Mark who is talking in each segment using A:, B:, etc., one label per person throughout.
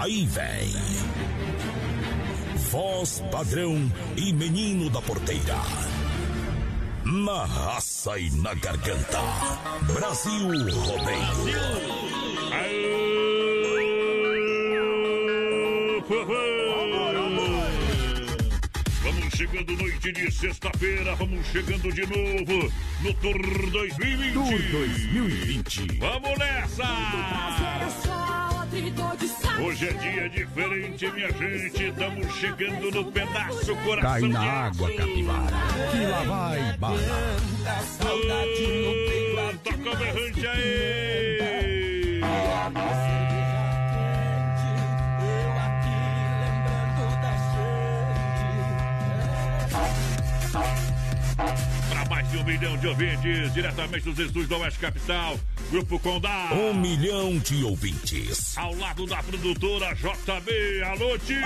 A: Aí vem. Voz padrão e menino da porteira. Na raça e na garganta. Brasil Rodeio.
B: Vamos chegando noite de sexta-feira, vamos chegando de novo no Tour 2020.
A: Tour 2020.
B: Vamos nessa! Hoje é dia diferente, minha gente. Estamos chegando no pedaço coração.
A: Cai na água, capivara. Que lá vai bala.
B: Oh, toca o berrante aí! Para mais de um milhão de ouvintes, diretamente dos estúdios da Oeste Capital, Grupo Condá.
A: Um milhão de ouvintes.
B: Ao lado da produtora JB. Alô, tio!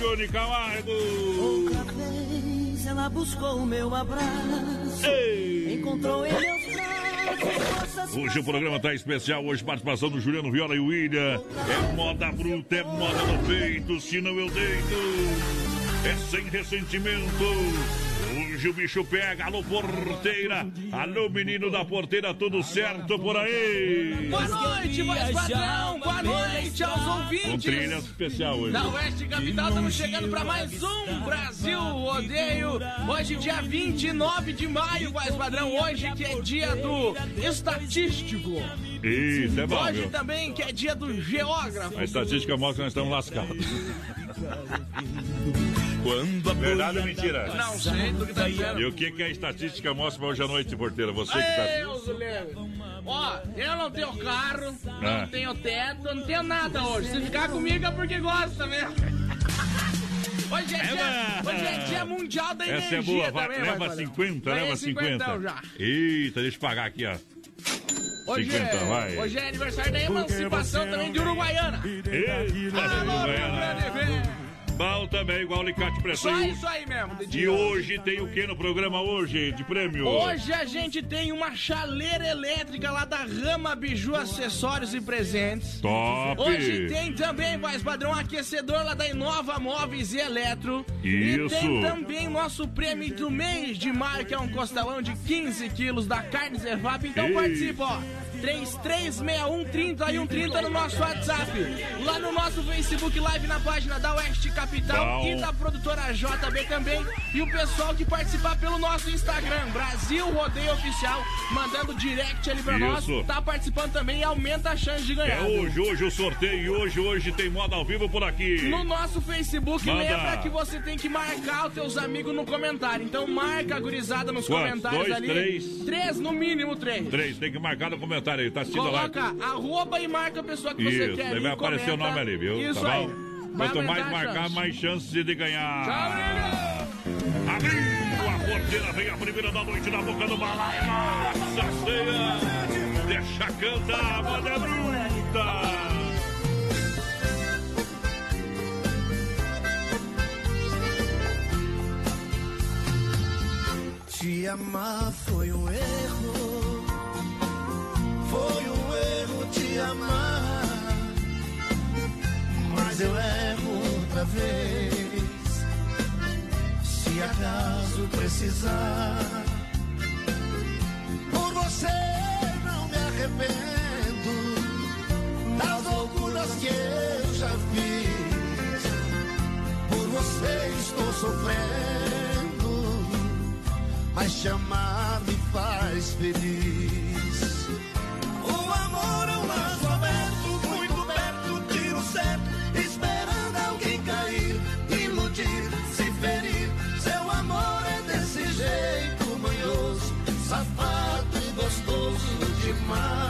B: Johnny Camargo!
C: Outra vez ela buscou o meu abraço.
B: Ei!
C: Encontrou em meus braços forças
B: Hoje o programa tá especial, hoje participação do Juliano Viola e William. É moda bruta, é moda no peito, se não eu deito. É sem ressentimento. Hoje o bicho pega, alô porteira, alô menino da porteira, tudo certo por aí?
D: Boa noite, voz padrão. Boa noite aos ouvintes.
B: trilha especial hoje.
D: Da Oeste Capital, estamos chegando para mais um Brasil Rodeio. Hoje, dia 29 de maio, voz padrão. Hoje que é dia do estatístico.
B: Isso, é bom,
D: Hoje
B: viu?
D: também que é dia do geógrafo.
B: A estatística mostra que nós estamos lascados.
A: Quando a
B: Verdade ou mentira?
D: Não sei do que tá dizendo.
B: E o que, que a estatística mostra pra hoje à noite, porteira? Você que tá.
D: Deus. Ó, eu não tenho carro,
B: Ah.
D: não tenho teto, não tenho nada hoje. Se ficar comigo é porque gosta mesmo. Hoje é, dia,
B: bom.
D: hoje é dia mundial da energia
B: Essa é boa, vai,
D: também,
B: leva
D: vai, padrão.
B: 50,
D: Vai
B: leva
D: em
B: 50.
D: já.
B: Eita, deixa eu pagar aqui, ó.
D: Hoje
B: 50,
D: é,
B: vai.
D: hoje é aniversário da emancipação também de Uruguaiana.
B: Eita,
D: Alô,
B: Uruguaiana.
D: Grande, velho.
B: Também, igual alicate pressão.
D: Só isso aí mesmo. de
B: E hoje tem o que no programa hoje, de prêmio?
D: Hoje a gente tem uma chaleira elétrica lá da Rama Biju Acessórios e Presentes.
B: Top!
D: Hoje tem também, voz padrão, aquecedor lá da Inova Móveis e Eletro.
B: Isso.
D: E tem também nosso prêmio do mês de maio, que é um costelão de 15 quilos da carne Zevap. Então
B: Ei.
D: participa, ó. 3361 30 no nosso WhatsApp. Lá no nosso Facebook Live na página da Oeste Capital
B: Bom.
D: e da produtora JB também. E o pessoal que participar pelo nosso Instagram, Brasil Rodeio Oficial, mandando direct ali pra nós.
B: Isso.
D: Tá participando também e aumenta a chance de ganhar.
B: É hoje, hoje o sorteio, hoje, hoje tem moda ao vivo por aqui.
D: No nosso Facebook,
B: Manda.
D: lembra que você tem que marcar os teus amigos no comentário. Então marca a gurizada nos
B: Quantos?
D: comentários
B: Dois,
D: ali.
B: três?
D: Três, no mínimo três.
B: Três, tem que marcar no comentário aí, tá assistindo a live.
D: Coloca arroba e marca a pessoa que você
B: Isso,
D: quer.
B: aí
D: e
B: vai aparecer o nome ali, viu?
D: Isso
B: tá
D: aí.
B: Quanto mais marcar, mais chances de ganhar.
D: Tchau, menino.
B: A vem a primeira da noite na boca do balaio. Nossa ceia, deixa cantar, moda bruta.
C: Te amar foi um erro. Foi um erro te amar. Mas eu erro outra vez. Se acaso precisar. Por você não me arrependo. Das loucuras que eu já fiz. sofrendo, mas te amar me faz feliz. O amor é gostoso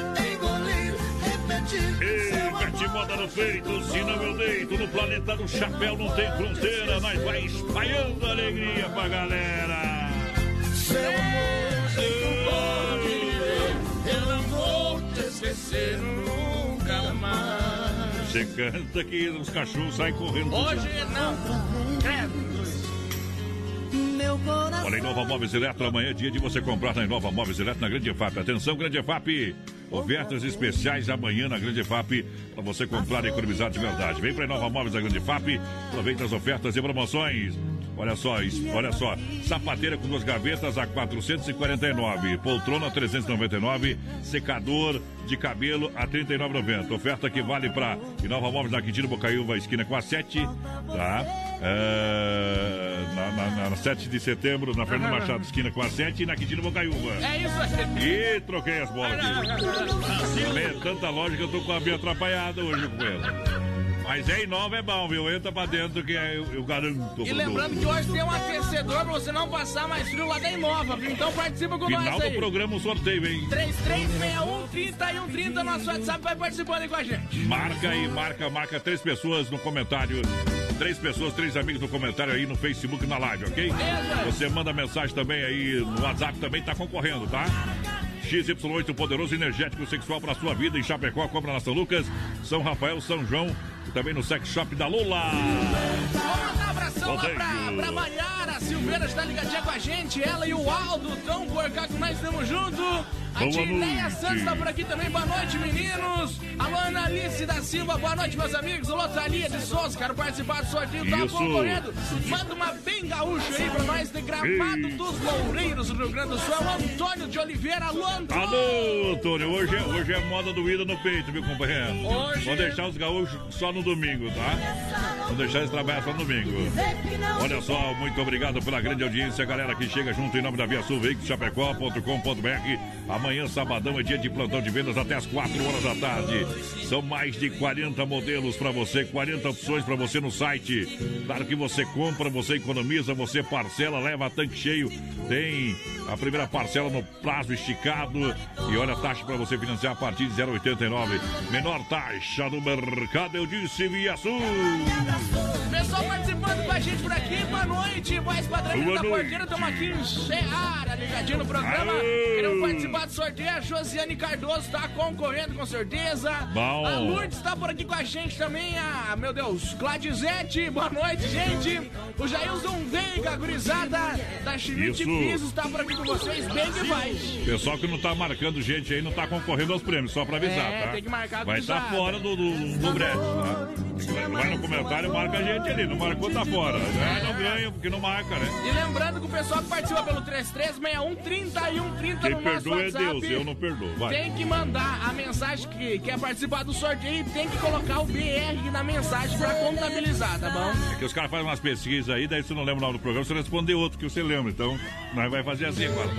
B: moda no peito, se não eu deito. No planeta do chapéu não tem fronteira. Nós vai espalhando alegria pra galera.
C: Seu amor, jeito bom de viver, eu não vou te esquecer nunca mais.
B: Você canta que os cachorros saem correndo.
D: Hoje não. Credo.
E: Meu coração.
B: Olha, Inova Móveis Eletro, amanhã é dia de você comprar na Inova Móveis Eletro na Grande EFAP. Atenção, Grande EFAP. Ofertas especiais amanhã na Grande EFAP para você comprar e economizar de verdade. Vem para Inova Móveis da Grande EFAP, aproveita as ofertas e promoções. Olha só, isso, olha só. Sapateira com duas gavetas a 449, poltrona 399, secador de cabelo a 39,90. Oferta que vale para Inova Móveis na Quintino Bocaiúva, esquina com a 7, tá? É, na, na, na 7 de setembro, na Fernando Machado, esquina com a 7 e na Quintino Bocaiúva.
D: É isso aí.
B: E troquei as bolas aqui. É tanta que eu tô com a minha atrapalhada hoje com ela. Mas é nova é bom, viu? Entra pra dentro que eu, eu garanto.
D: E lembrando que hoje tem um aquecedor pra você não passar mais frio lá da Inova, viu? Então participa com
B: Final
D: nós
B: do
D: aí.
B: programa, o sorteio, hein?
D: 3361 3130, nosso WhatsApp vai participando aí com a gente.
B: Marca aí, marca, marca três pessoas no comentário. Três pessoas, três amigos no comentário aí no Facebook na live, ok?
D: Beleza.
B: Você manda mensagem também aí no WhatsApp, também tá concorrendo, tá? XY8, poderoso energético sexual para sua vida em Chapecó, compra na São Lucas, São Rafael, São João e também no Sex Shop da Lula.
D: Um abração lá pra, pra Maiara Silveira, está ligadinha com a gente. Ela e o Aldo estão por cá que nós estamos juntos. A Tineia. Santos está por aqui também. Boa noite, meninos. Alô, Ana Alice da Silva. Boa noite, meus amigos. Alô, Thalia de Souza. Quero participar do sorteio. Tá concorrendo. Manda uma bem gaúcha aí pra nós de Gramado
B: Ei.
D: dos Loureiros, do Rio Grande do Sul. É o Antônio de Oliveira. Alô, Antônio.
B: Alô, Antônio, hoje é, hoje é moda do ida no peito, viu, companheiro?
D: Hoje-
B: Vou deixar os gaúchos só no domingo, tá? Vou deixar eles trabalhar só no domingo. Olha só, muito obrigado pela grande audiência, galera que chega junto em nome da Via Sul, veículos chapecó.com.br. Amanhã, sabadão, é dia de plantão de vendas até as 4 horas da tarde. São mais de 40 modelos para você, 40 opções para você no site. Claro que você compra, você economiza, você parcela, leva tanque cheio. Tem a primeira parcela no prazo esticado. E olha a taxa para você financiar a partir de 0,89. Menor taxa do mercado, eu disse Via Sul.
D: Pessoal participando com a gente por aqui, boa noite. Voz padrão da porteira, estamos aqui em Seara, ligadinho no programa. Queremos participar do sorteio. A Josiane Cardoso está concorrendo com certeza.
B: Bom.
D: A Lourdes está por aqui com a gente também. A, meu Deus, Gladizete, boa noite, gente. O Jailson Veiga, gurizada da Chimite
B: Isso.
D: Pisos, está por aqui com vocês. Bem vai.
B: Pessoal que não tá marcando gente aí não tá concorrendo aos prêmios, só pra avisar,
D: É,
B: tá?
D: tem que marcar
B: Vai estar
D: gurizada.
B: fora do, do, do brete, tá? Vai no comentário, marca a gente ali. Não marcou, tá fora. Já não ganha porque não marca, né?
D: E lembrando que o pessoal que participa pelo 3361 3130
B: Quem
D: no nosso
B: perdoa é
D: WhatsApp.
B: Deus, eu não perdoo. Vai.
D: Tem que mandar a mensagem que quer participar do sorteio e tem que colocar o BR na mensagem pra contabilizar, tá bom?
B: É que os caras fazem umas pesquisas aí, daí você não lembra o nome do programa, você responde outro que você lembra. Então, nós vai fazer assim agora?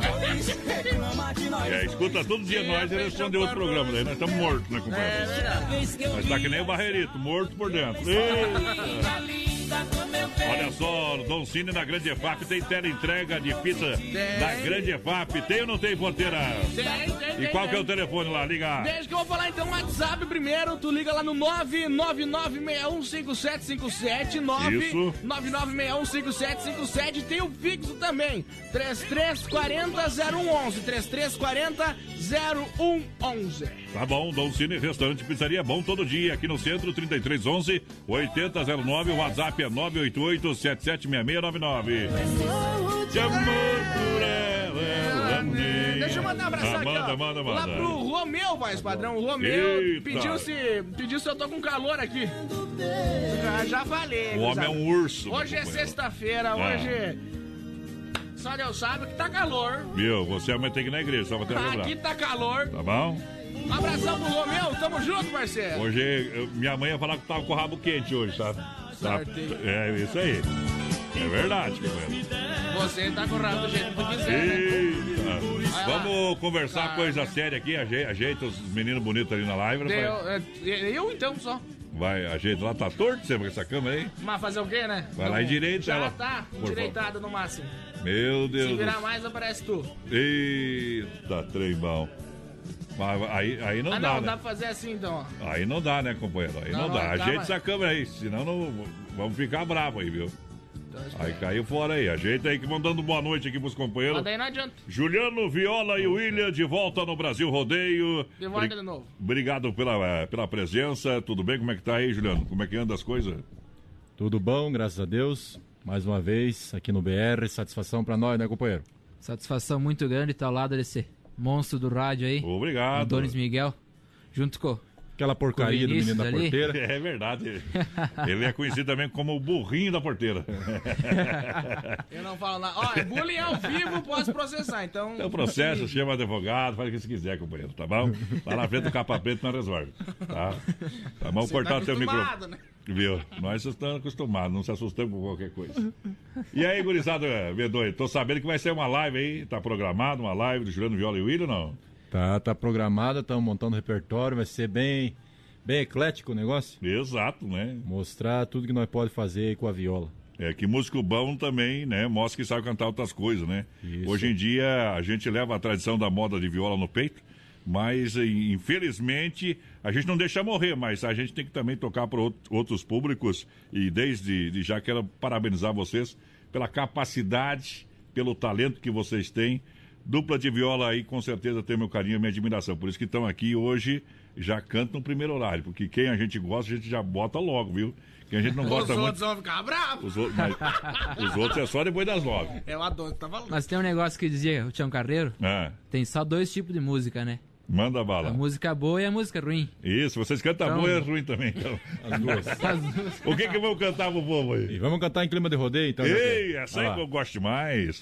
B: É, escuta todo dia nós e responde outro programa. Daí nós estamos mortos, né, companheiro? Nós tá que nem o Barreirito, morto por dentro. Eita. Olha só, Dom Cine na Grande EFAP tem tela entrega de pizza da Grande EFAP. Tem ou não tem ponteira?
D: Tem, tem,
B: E qual que é o telefone lá? Liga.
D: Deixa que eu vou falar então o WhatsApp primeiro. Tu liga lá no 999615757.
B: Isso.
D: 999615757. Tem o fixo também. 3340-0111. 3340-0111.
B: Tá bom, Dom Cine Restaurante Pizzaria Bom todo dia aqui no centro, 3311 8009. O WhatsApp é 988 776699. De amor por ela,
D: Deixa eu mandar um abração
B: Ah,
D: aqui,
B: manda,
D: ó.
B: manda,
D: Lá
B: manda.
D: pro Romeu, voz padrão. O Romeu pediu se, pediu se eu tô com calor aqui. Já, já falei.
B: O homem é um urso. meu
D: Hoje é sexta-feira,
B: Ah.
D: hoje. Só Deus sabe que tá calor.
B: Viu? Você amanhã tem que ir na igreja, só pra te lembrar.
D: Aqui tá calor.
B: Tá bom?
D: Um abração pro Romeu, tamo junto, parceiro.
B: Hoje, minha mãe ia falar que tava com o rabo quente hoje, tá?
D: Certinho.
B: É isso aí. É verdade, companheiro.
D: Você tá com o rabo do jeito que quiser, né?
B: Eita.
D: lá.
B: Vamos conversar
D: Tá.
B: coisa séria aqui. aje- Ajeita os meninos bonitos ali na live. né,
D: Eu,
B: pai?
D: é, eu então só.
B: Vai, ajeita lá. Tá torto você com essa cama aí?
D: Mas fazer o quê, né?
B: Vai lá e direita
D: Já
B: ela.
D: tá, endireitada no máximo.
B: Meu Deus
D: Se virar mais, aparece tu.
B: Eita, trem bom. Mas aí, aí não
D: ah,
B: dá,
D: não,
B: né?
D: dá pra fazer assim então, ó.
B: Aí não dá, né, companheiro? Aí não,
D: Não,
B: dá.
D: não, tá,
B: Ajeita
D: mas-
B: essa câmera aí, senão não, vamos ficar bravo aí, viu? Aí caiu fora aí. Ajeita aí que vão dando boa noite aqui pros companheiros.
D: Mas daí não adianta.
B: Juliano, Viola e William de volta no Brasil Rodeio.
D: De volta
B: Bri-
D: de novo.
B: Obrigado pela, eh, pela presença. Tudo bem? Como é que tá aí, Juliano? Como é que anda as coisas?
F: Tudo bom, graças a Deus. Mais uma vez aqui no BR, satisfação pra nós, né, companheiro?
G: Satisfação muito grande estar ao lado desse monstro do rádio aí,
B: Obrigado.
G: Adonis Miguel, junto com
F: Aquela porcaria do menino da
G: ali.
F: porteira.
B: É verdade. Ele é conhecido também como o burrinho da porteira.
D: Eu não falo nada. Ó, é bullying ao vivo, posso processar, então.
B: É o processo, chama advogado, faz o que você quiser, companheiro, tá bom? Lá na frente do capa preta nós resolve, tá? Tá bom?
D: Você
B: Cortar
D: tá
B: o teu microfone.
D: né?
B: Viu? Nós estamos acostumados, não se assustamos com qualquer coisa. E aí, gurizada, V2, tô sabendo que vai ser uma live aí, tá programado, uma live do Juliano Viola e William, não?
F: Tá, tá programada, estamos montando repertório, vai ser bem, bem eclético o negócio.
B: Exato, né?
F: Mostrar tudo que nós pode fazer com a viola.
B: É que músico bom também, né? Mostra que sabe cantar outras coisas, né?
F: Isso.
B: Hoje em dia a gente leva a tradição da moda de viola no peito, mas eh, infelizmente a gente não deixa morrer, mas a gente tem que também tocar para outros públicos e desde de já quero parabenizar vocês pela capacidade, pelo talento que vocês têm. Dupla de viola aí com certeza tem meu carinho e minha admiração. Por isso que estão aqui hoje já cantam no primeiro horário, porque quem a gente gosta a gente já bota logo, viu? Quem a gente não
D: Os
B: gosta muito
D: outros vão ficar bravos.
B: os, outros- mas os outros é só depois das nove.
D: É o Adonis que tá falando.
G: Mas tem um negócio que dizia o Tião Carreiro,
B: É,
G: tem só dois tipos de música, né?
B: manda
G: A
B: bala.
G: música boa e a música ruim.
B: Isso, vocês cantam
G: Então-
B: bom e é ruim também. Então.
F: As duas.
B: O que que vão cantar pro povo
F: E
B: aí?
F: vamos cantar em clima de rodeio, então. já
B: Ei, essa aí que eu gosto demais.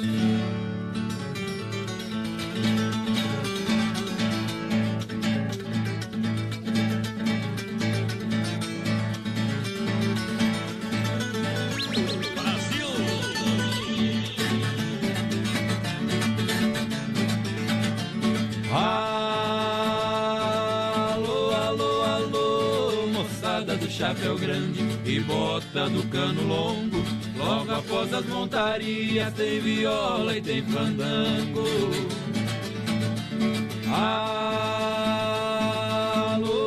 G: Chapéu grande e bota do cano longo. Logo após as montarias tem viola e tem fandango. Alô,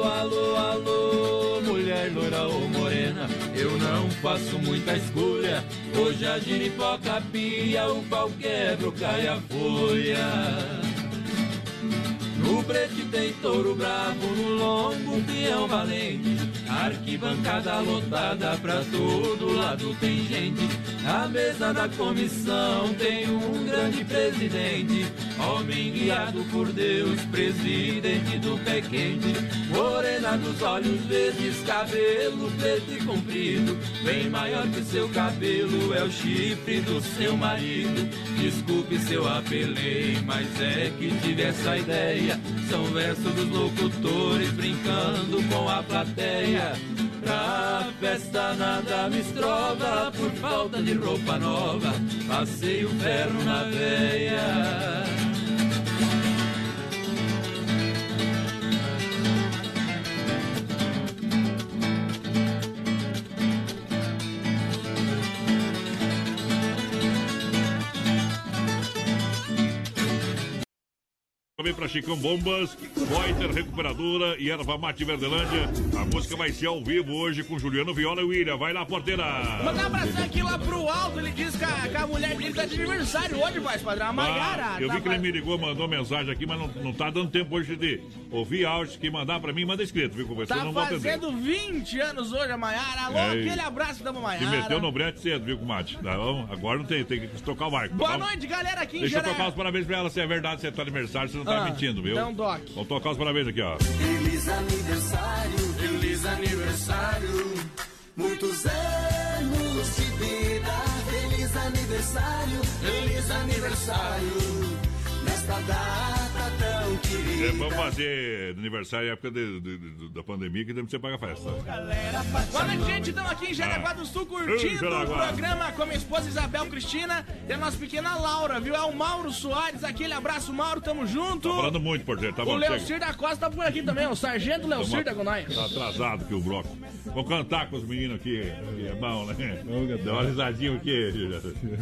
G: alô, alô, mulher loira ou morena, eu não faço muita escolha. Hoje a giripoca pia, o pau quebra, cai a folha. No brete tem touro bravo, no longo peão valente. Arquibancada lotada, pra todo lado tem gente. Na mesa da comissão tem um grande presidente. Homem guiado por Deus, presidente do pé quente. Morena dos olhos verdes, cabelo preto e comprido. Bem maior que seu cabelo, é o chifre do seu marido. Desculpe se eu apelei, mas é que tive essa ideia. São versos dos locutores brincando com a plateia. Pra festa nada me estrova por falta de roupa nova. Passei o ferro na veia.
B: Vem pra Chicão Bombas, Poiter Recuperadora e Erva Mate Verdelândia. A música vai ser ao vivo hoje com Juliano Viola e William. Vai lá, porteira.
D: Mandar um abração aqui lá pro alto. Ele diz que a, que a mulher dele tá de aniversário hoje, vai, padrão. A Maiara.
B: Ah, eu
D: tá
B: vi que ele me ligou, mandou mensagem aqui, mas não, não tá dando tempo hoje de ouvir áudio que mandar pra mim, manda escrito, viu? Conversando,
D: Tá
B: não vou atender.
D: fazendo 20 anos hoje a Maiara. Alô,
B: É,
D: aquele abraço da
B: Se
D: Maiara.
B: meteu no brete cedo, viu, comadre? Tá? Agora não tem, tem que tocar o barco.
D: Boa
B: tá
D: noite, galera, aqui em
B: Deixa eu tocar os parabéns pra ela, se é verdade, se é teu aniversário, você não tá
D: Ah,
B: mentindo, viu?
D: um doc.
B: Vamos tocar os parabéns aqui, ó.
C: Feliz aniversário, feliz aniversário. Muitos anos de vida. Feliz aniversário, feliz aniversário. Nesta data tão querida.
B: É, vamos fazer aniversário na época de- de- de- da pandemia que temos que pagar festa.
D: Boa noite, gente. Estamos aqui em Jaraguá do Sul curtindo o programa com a minha esposa Isabel Cristina e a nossa pequena Laura, viu? É o Mauro Soares. Aquele abraço, Mauro. Tamo junto.
B: Tá falando muito, porteiro, tá
D: o
B: bom? chega.
D: Leocir da Costa tá por aqui também. O Sargento Leocir tá com nós.
B: Tá atrasado que o bloco. Vamos cantar com os meninos aqui, que é bom, né? Dá uma risadinha aqui.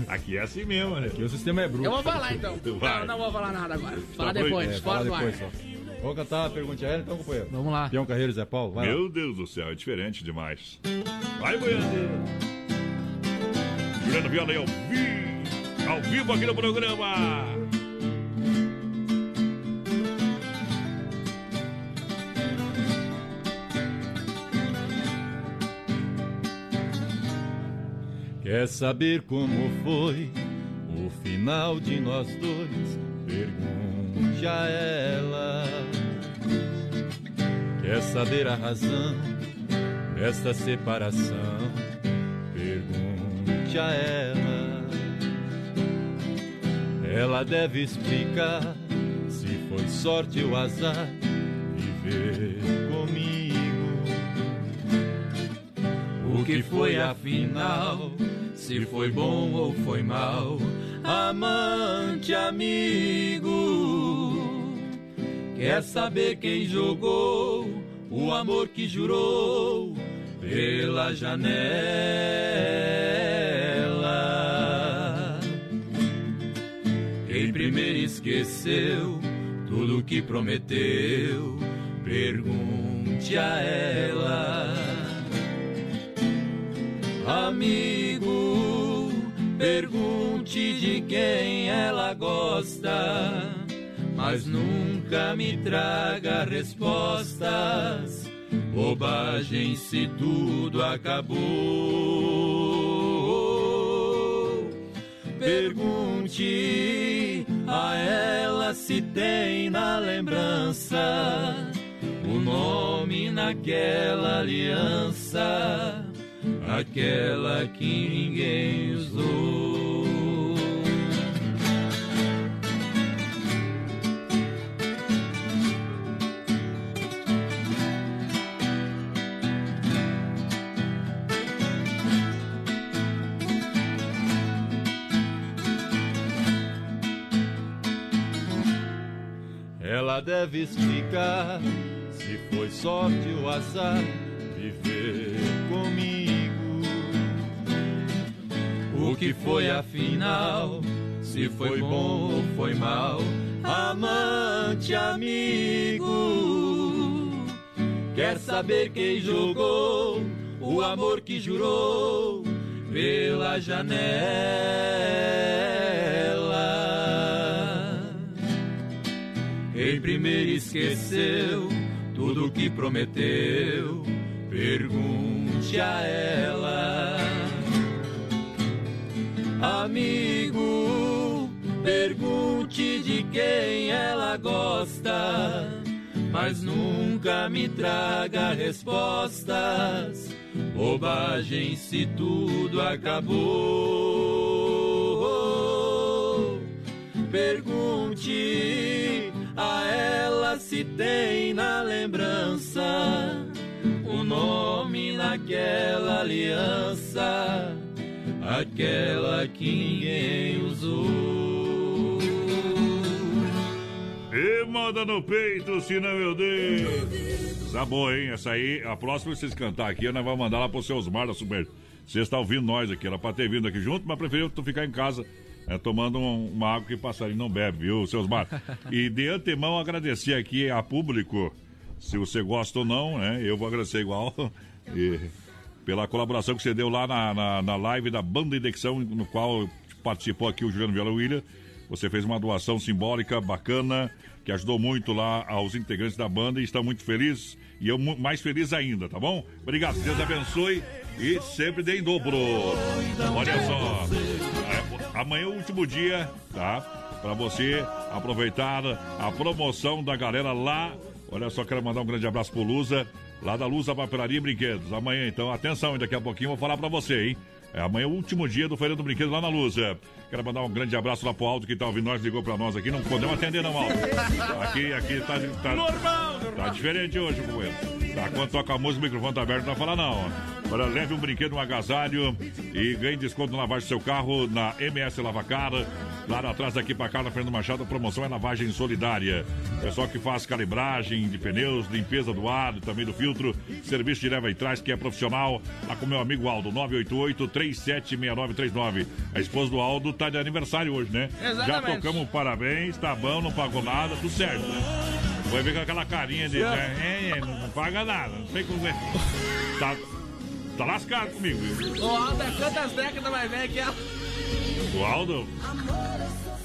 B: Aqui é assim mesmo, né?
F: Aqui o sistema é bruto.
D: Eu vou falar então. Não, não vou falar nada agora. Falar
B: Tá
D: depois,
B: proibido.
D: fora
F: Fala
D: do ar.
F: depois só. Vamos cantar a pergunta aérea então, companheiro?
D: Vamos lá.
F: Peão Carreiro Zé Paulo, vai lá.
B: Meu Deus do céu, é diferente demais. Vai, boiadeiro. Juliano Viola aí ao vivo, ao vivo aqui no programa.
F: Quer saber como foi o final de nós dois? Pergunte a ela. Quer saber a razão desta separação? Pergunte a ela. Ela deve explicar se foi sorte ou azar viver comigo.
G: O que foi afinal? Se foi bom ou foi mal? Amante, amigo. Quer saber quem jogou o amor que jurou pela janela? Quem primeiro esqueceu tudo que prometeu? Pergunte a ela. Amigo, pergunte de quem ela gosta, mas nunca me traga respostas. Bobagem se tudo acabou. Pergunte a ela se tem na lembrança o nome naquela aliança, aquela que ninguém usou.
F: Ela deve explicar se foi sorte ou azar viver comigo.
G: O que foi afinal? Se foi bom ou foi mal? Amante, amigo. Quer saber quem jogou o amor que jurou pela janela. Em primeiro esqueceu tudo que prometeu, pergunte a ela. Amigo, pergunte de quem ela gosta, mas nunca me traga respostas. Bobagem se tudo acabou. Pergunte a ela se tem na lembrança o nome naquela aliança aquela que ninguém usou.
B: E manda no peito, senão eu dei. Tá boa, hein? Essa aí, a próxima vocês cantar aqui, nós vamos mandar lá pro seu Osmar da Super. Você está ouvindo nós aqui, era pra ter vindo aqui junto, mas preferiu tu ficar em casa é, tomando um, uma água que passarinho não bebe, viu, seus Osmar? E de antemão agradecer aqui a público, se você gosta ou não, né? Eu vou agradecer igual. E pela colaboração que você deu lá na, na, na live da Banda Indexão, no qual participou aqui o Juliano Viola William. Você fez uma doação simbólica bacana, que ajudou muito lá aos integrantes da banda e está muito feliz. E eu mais feliz ainda, tá bom? Obrigado, Deus abençoe e sempre dê em dobro. Olha só, é, amanhã é o último dia, tá? Para você aproveitar a promoção da galera lá. Olha só, quero mandar um grande abraço pro Lusa lá da Luz, a Papelaria e Brinquedos. Amanhã, então, atenção, daqui a pouquinho eu vou falar para você, hein? É, amanhã é o último dia do Feirão do Brinquedo lá na Luz. Quero mandar um grande abraço lá pro Aldo que tá ouvindo nós, ligou pra nós aqui. Não podemos atender, não, Aldo. Aqui, aqui tá. tá normal, normal. Tá diferente hoje com ele. Tá, quando toca a música, o microfone tá aberto, não vai falar, não. Olha, leve um brinquedo, um agasalho e ganhe desconto na lavagem do seu carro na MS Lavacar. Claro, atrás daqui para cá, na Fernando Machado, a promoção é lavagem solidária. Pessoal que faz calibragem de pneus, limpeza do ar, também do filtro, serviço de leva e trás, que é profissional. Lá com meu amigo Aldo, 988-376939. A esposa do Aldo tá de aniversário hoje, né?
D: Exatamente.
B: Já tocamos parabéns, tá bom, não pagou nada, tudo certo. Vai ver com aquela carinha de. Né? É, é, não, paga nada, não sei como é. Tá, tá lascado comigo, viu?
D: O Aldo é quantas décadas mais velho que ela?
B: O Aldo.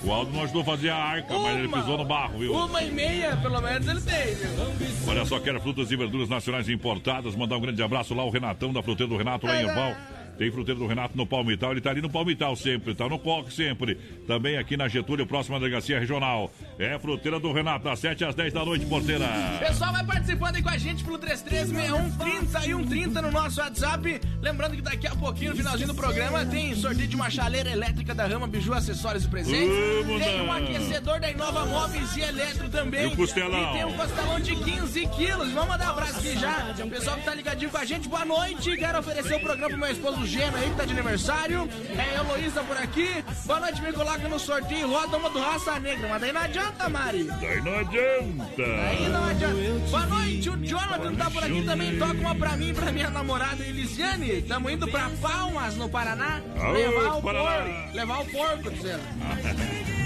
B: O Aldo não ajudou a fazer a arca, uma, mas ele pisou no barro, viu?
D: Uma e meia, pelo menos, ele tem, viu?
B: Olha só, quero frutas e verduras nacionais importadas. Mandar um grande abraço lá, o Renatão da Fruteira do Renato, lá em Erval. Tem fruteiro do Renato no Palmital, ele tá ali no Palmital sempre, tá no Coque sempre. Também aqui na Getúlio, próxima delegacia regional. É fruteira do Renato, das 7 às 10 da noite, porteira.
D: Pessoal, vai participando aí com a gente pelo 336130 e 130 no nosso WhatsApp. Lembrando que daqui a pouquinho, no finalzinho do programa, tem sorteio de uma chaleira elétrica da Rama Biju, acessórios e presentes.
B: Vamos
D: tem um aquecedor da Inova Móveis e Eletro também.
B: E o costelão?
D: E tem um costelão de 15 quilos. Vamos mandar um abraço aqui já. O pessoal que tá ligadinho com a gente, boa noite. Quero oferecer o programa pro meu esposo Geno aí, que tá de aniversário. É Heloísa por aqui. Boa noite, me coloca no sorteio. Roda uma do Raça Negra. Mas daí não adianta, Mari.
B: Daí não adianta.
D: Aí não adianta. Boa noite, o Jonathan tá por aqui também. Toca uma pra mim, pra minha namorada Elisiane. Tamo indo pra Palmas, no Paraná.
B: Aô,
D: levar o
B: Paraná.
D: porco. Levar o porco, dizendo.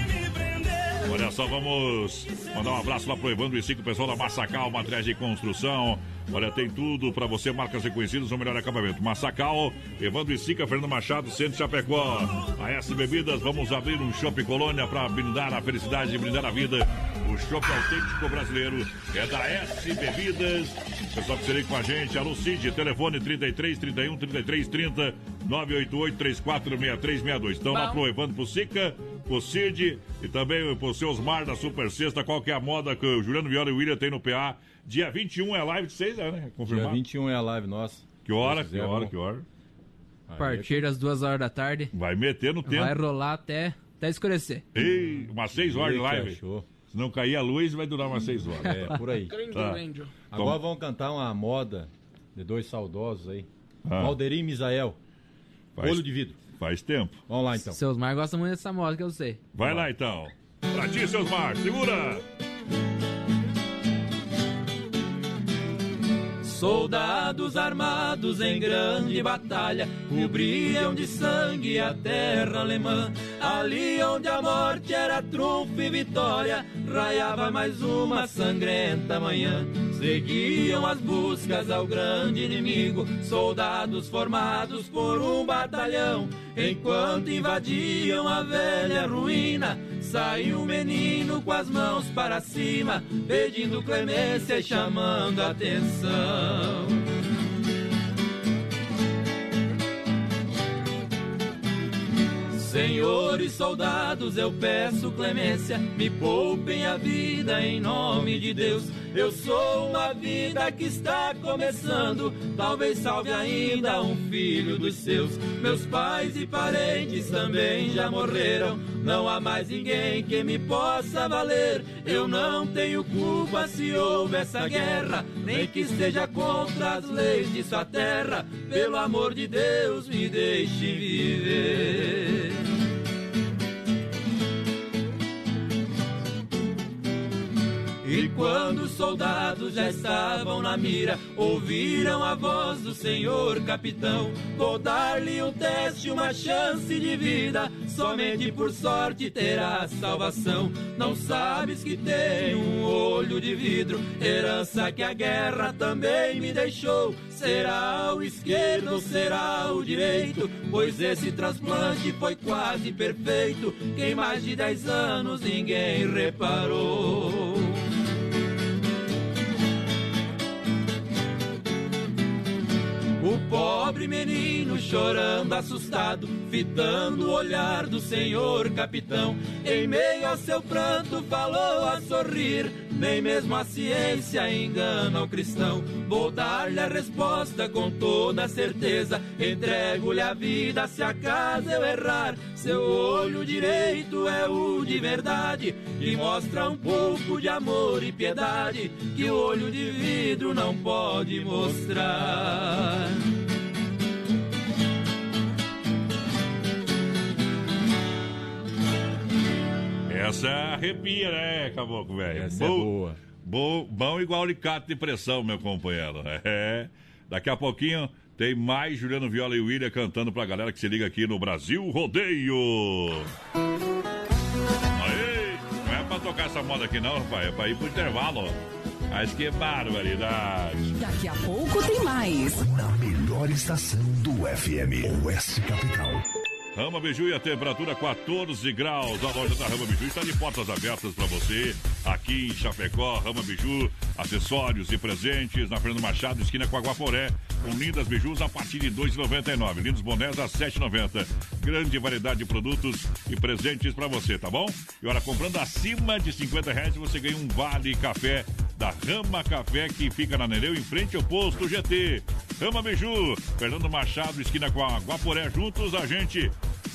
B: Olha só, vamos mandar um abraço lá pro Evandro e Cinco, pessoal da Massacal, materiais de construção. Olha, tem tudo para você, marcas reconhecidas, o melhor acabamento. Massacal, Evandro e Sica, Fernando Machado, Centro Chapecó. A S Bebidas, vamos abrir um shopping colônia para brindar a felicidade e brindar a vida. O shopping autêntico brasileiro é da S Bebidas. Pessoal que seria com a gente, alô Cid, telefone 33 31 33 30 988 34 6362. Então lá
D: Bom.
B: pro Evandro pro Sica, pro Cid e também pro seus Mar da Super Sexta, qual que é a moda que o Juliano Viola e o William tem no PA. Dia 21 é live de 6, né?
F: Dia
B: Confirmado.
F: 21 é a live nossa.
B: Que hora, que hora, que hora?
H: A partir das duas horas da tarde,
B: Vai meter no tempo.
H: vai rolar até, até escurecer.
B: Ei, umas 6 horas de live. Se não cair a luz, vai durar umas 6 horas.
F: É, por aí.
B: Tá.
F: Agora vamos cantar uma moda de dois saudosos aí.
B: Ah.
F: Valderim e Misael.
B: Faz-
F: Olho de vidro.
B: Faz tempo.
F: Vamos lá então.
H: Seus Mar gostam muito dessa moda que eu sei.
B: Vai lá então. Pra ti, seus Mar, segura!
G: Soldados armados em grande batalha cobriam de sangue a terra alemã. Ali onde a morte era trunfo e vitória, raiava mais uma sangrenta manhã. Seguiam as buscas ao grande inimigo, soldados formados por um batalhão. Enquanto invadiam a velha ruína, saiu um menino com as mãos para cima, pedindo clemência e chamando atenção. Senhores soldados, eu peço clemência, me poupem a vida em nome de Deus. Eu sou uma vida que está começando, talvez salve ainda um filho dos seus. Meus pais e parentes também já morreram, não há mais ninguém que me possa valer. Eu não tenho culpa se houve essa guerra, nem que seja contra as leis de sua terra. Pelo amor de Deus, me deixe viver. E quando os soldados já estavam na mira, ouviram a voz do senhor capitão. Vou dar-lhe um teste, uma chance de vida. Somente por sorte terá salvação. Não sabes que tem um olho de vidro, herança que a guerra também me deixou. Será o esquerdo ou será o direito? Pois esse transplante foi quase perfeito. Que em mais de dez anos ninguém reparou. Pobre menino chorando assustado, fitando o olhar do senhor capitão. Em meio ao seu pranto falou a sorrir, nem mesmo a ciência engana o cristão. Vou dar-lhe a resposta com toda certeza, entrego-lhe a vida se acaso eu errar. Seu olho direito é o de verdade, e mostra um pouco de amor e piedade, que o olho de vidro não pode mostrar.
B: Essa arrepia, né, caboclo, velho?
F: Essa é boa.
B: Bom, bom igual alicate de pressão, meu companheiro. É. Daqui a pouquinho tem mais Juliano Viola e William cantando pra galera que se liga aqui no Brasil Rodeio. Aí, não é pra tocar essa moda aqui não, rapaz, é pra ir pro intervalo. Mas que barbaridade.
I: Daqui a pouco tem mais.
A: Na melhor estação do FM, Oeste Capital.
B: Rama Biju e a temperatura 14 graus. A loja da Rama Biju está de portas abertas para você. Aqui em Chapecó, Rama Biju, acessórios e presentes na Fernando Machado, esquina com Aguaporé. Com lindas bijus a partir de R$ 2,99. Lindos bonés a R$ 7,90. Grande variedade de produtos e presentes para você, tá bom? E olha, comprando acima de 50 reais, você ganha um vale café da Rama Café, que fica na Nereu, em frente ao posto GT. Rama Biju, Fernando Machado, esquina com a Guaporé. Juntos a gente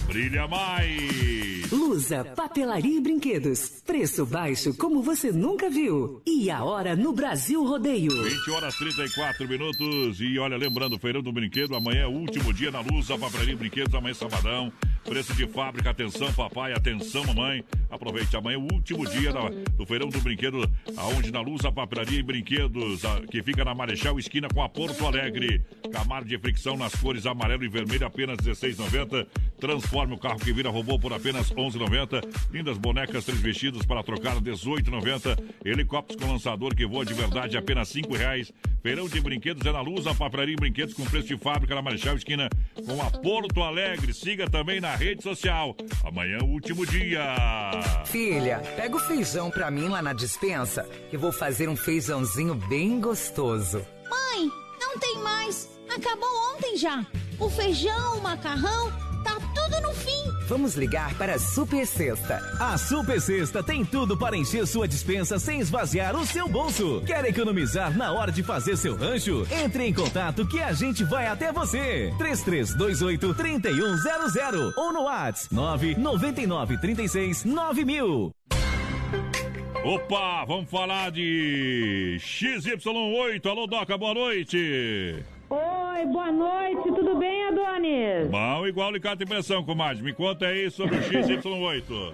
B: brilha mais.
I: Lusa, papelaria e brinquedos. Preço baixo como você nunca viu. E a hora no Brasil Rodeio.
B: 20 horas 34 minutos. E olha, lembrando, Feirão do Brinquedo, amanhã é o último dia na Lusa, papelaria e brinquedos, amanhã é sabadão. Preço de fábrica, atenção papai, atenção mamãe. Aproveite, amanhã o último dia da- do Feirão do Brinquedo, aonde na Luz a Papelaria e Brinquedos, a- que fica na Marechal Esquina com a Porto Alegre. Camaro de fricção nas cores amarelo e vermelho, apenas R$16,90. Transforme o carro que vira robô por apenas R$11,90. Lindas bonecas, três vestidos para trocar, R$18,90. Helicópteros com lançador que voa de verdade, apenas R$5,00. Feirão de Brinquedos é na Luz, a Papelaria e Brinquedos com preço de fábrica na Marechal Esquina com a Porto Alegre. Siga também na rede social. Amanhã é o último dia.
J: Filha, pega o feijão pra mim lá na dispensa, que vou fazer um feijãozinho bem gostoso.
K: Mãe, não tem mais. Acabou ontem já. O feijão, o macarrão, tá tudo no fim.
J: Vamos ligar para a Super Sexta.
L: A Super Sexta tem tudo para encher sua dispensa sem esvaziar o seu bolso. Quer economizar na hora de fazer seu rancho? Entre em contato que a gente vai até você. 3328 3100 ou no WhatsApp 999 36 9000.
B: Opa, vamos falar de XY8. Alô, Doca, boa noite.
M: Oi, boa noite, tudo bem, Adonis?
B: Bom, igual alicate e pressão, comadre. Me conta aí sobre o XY8.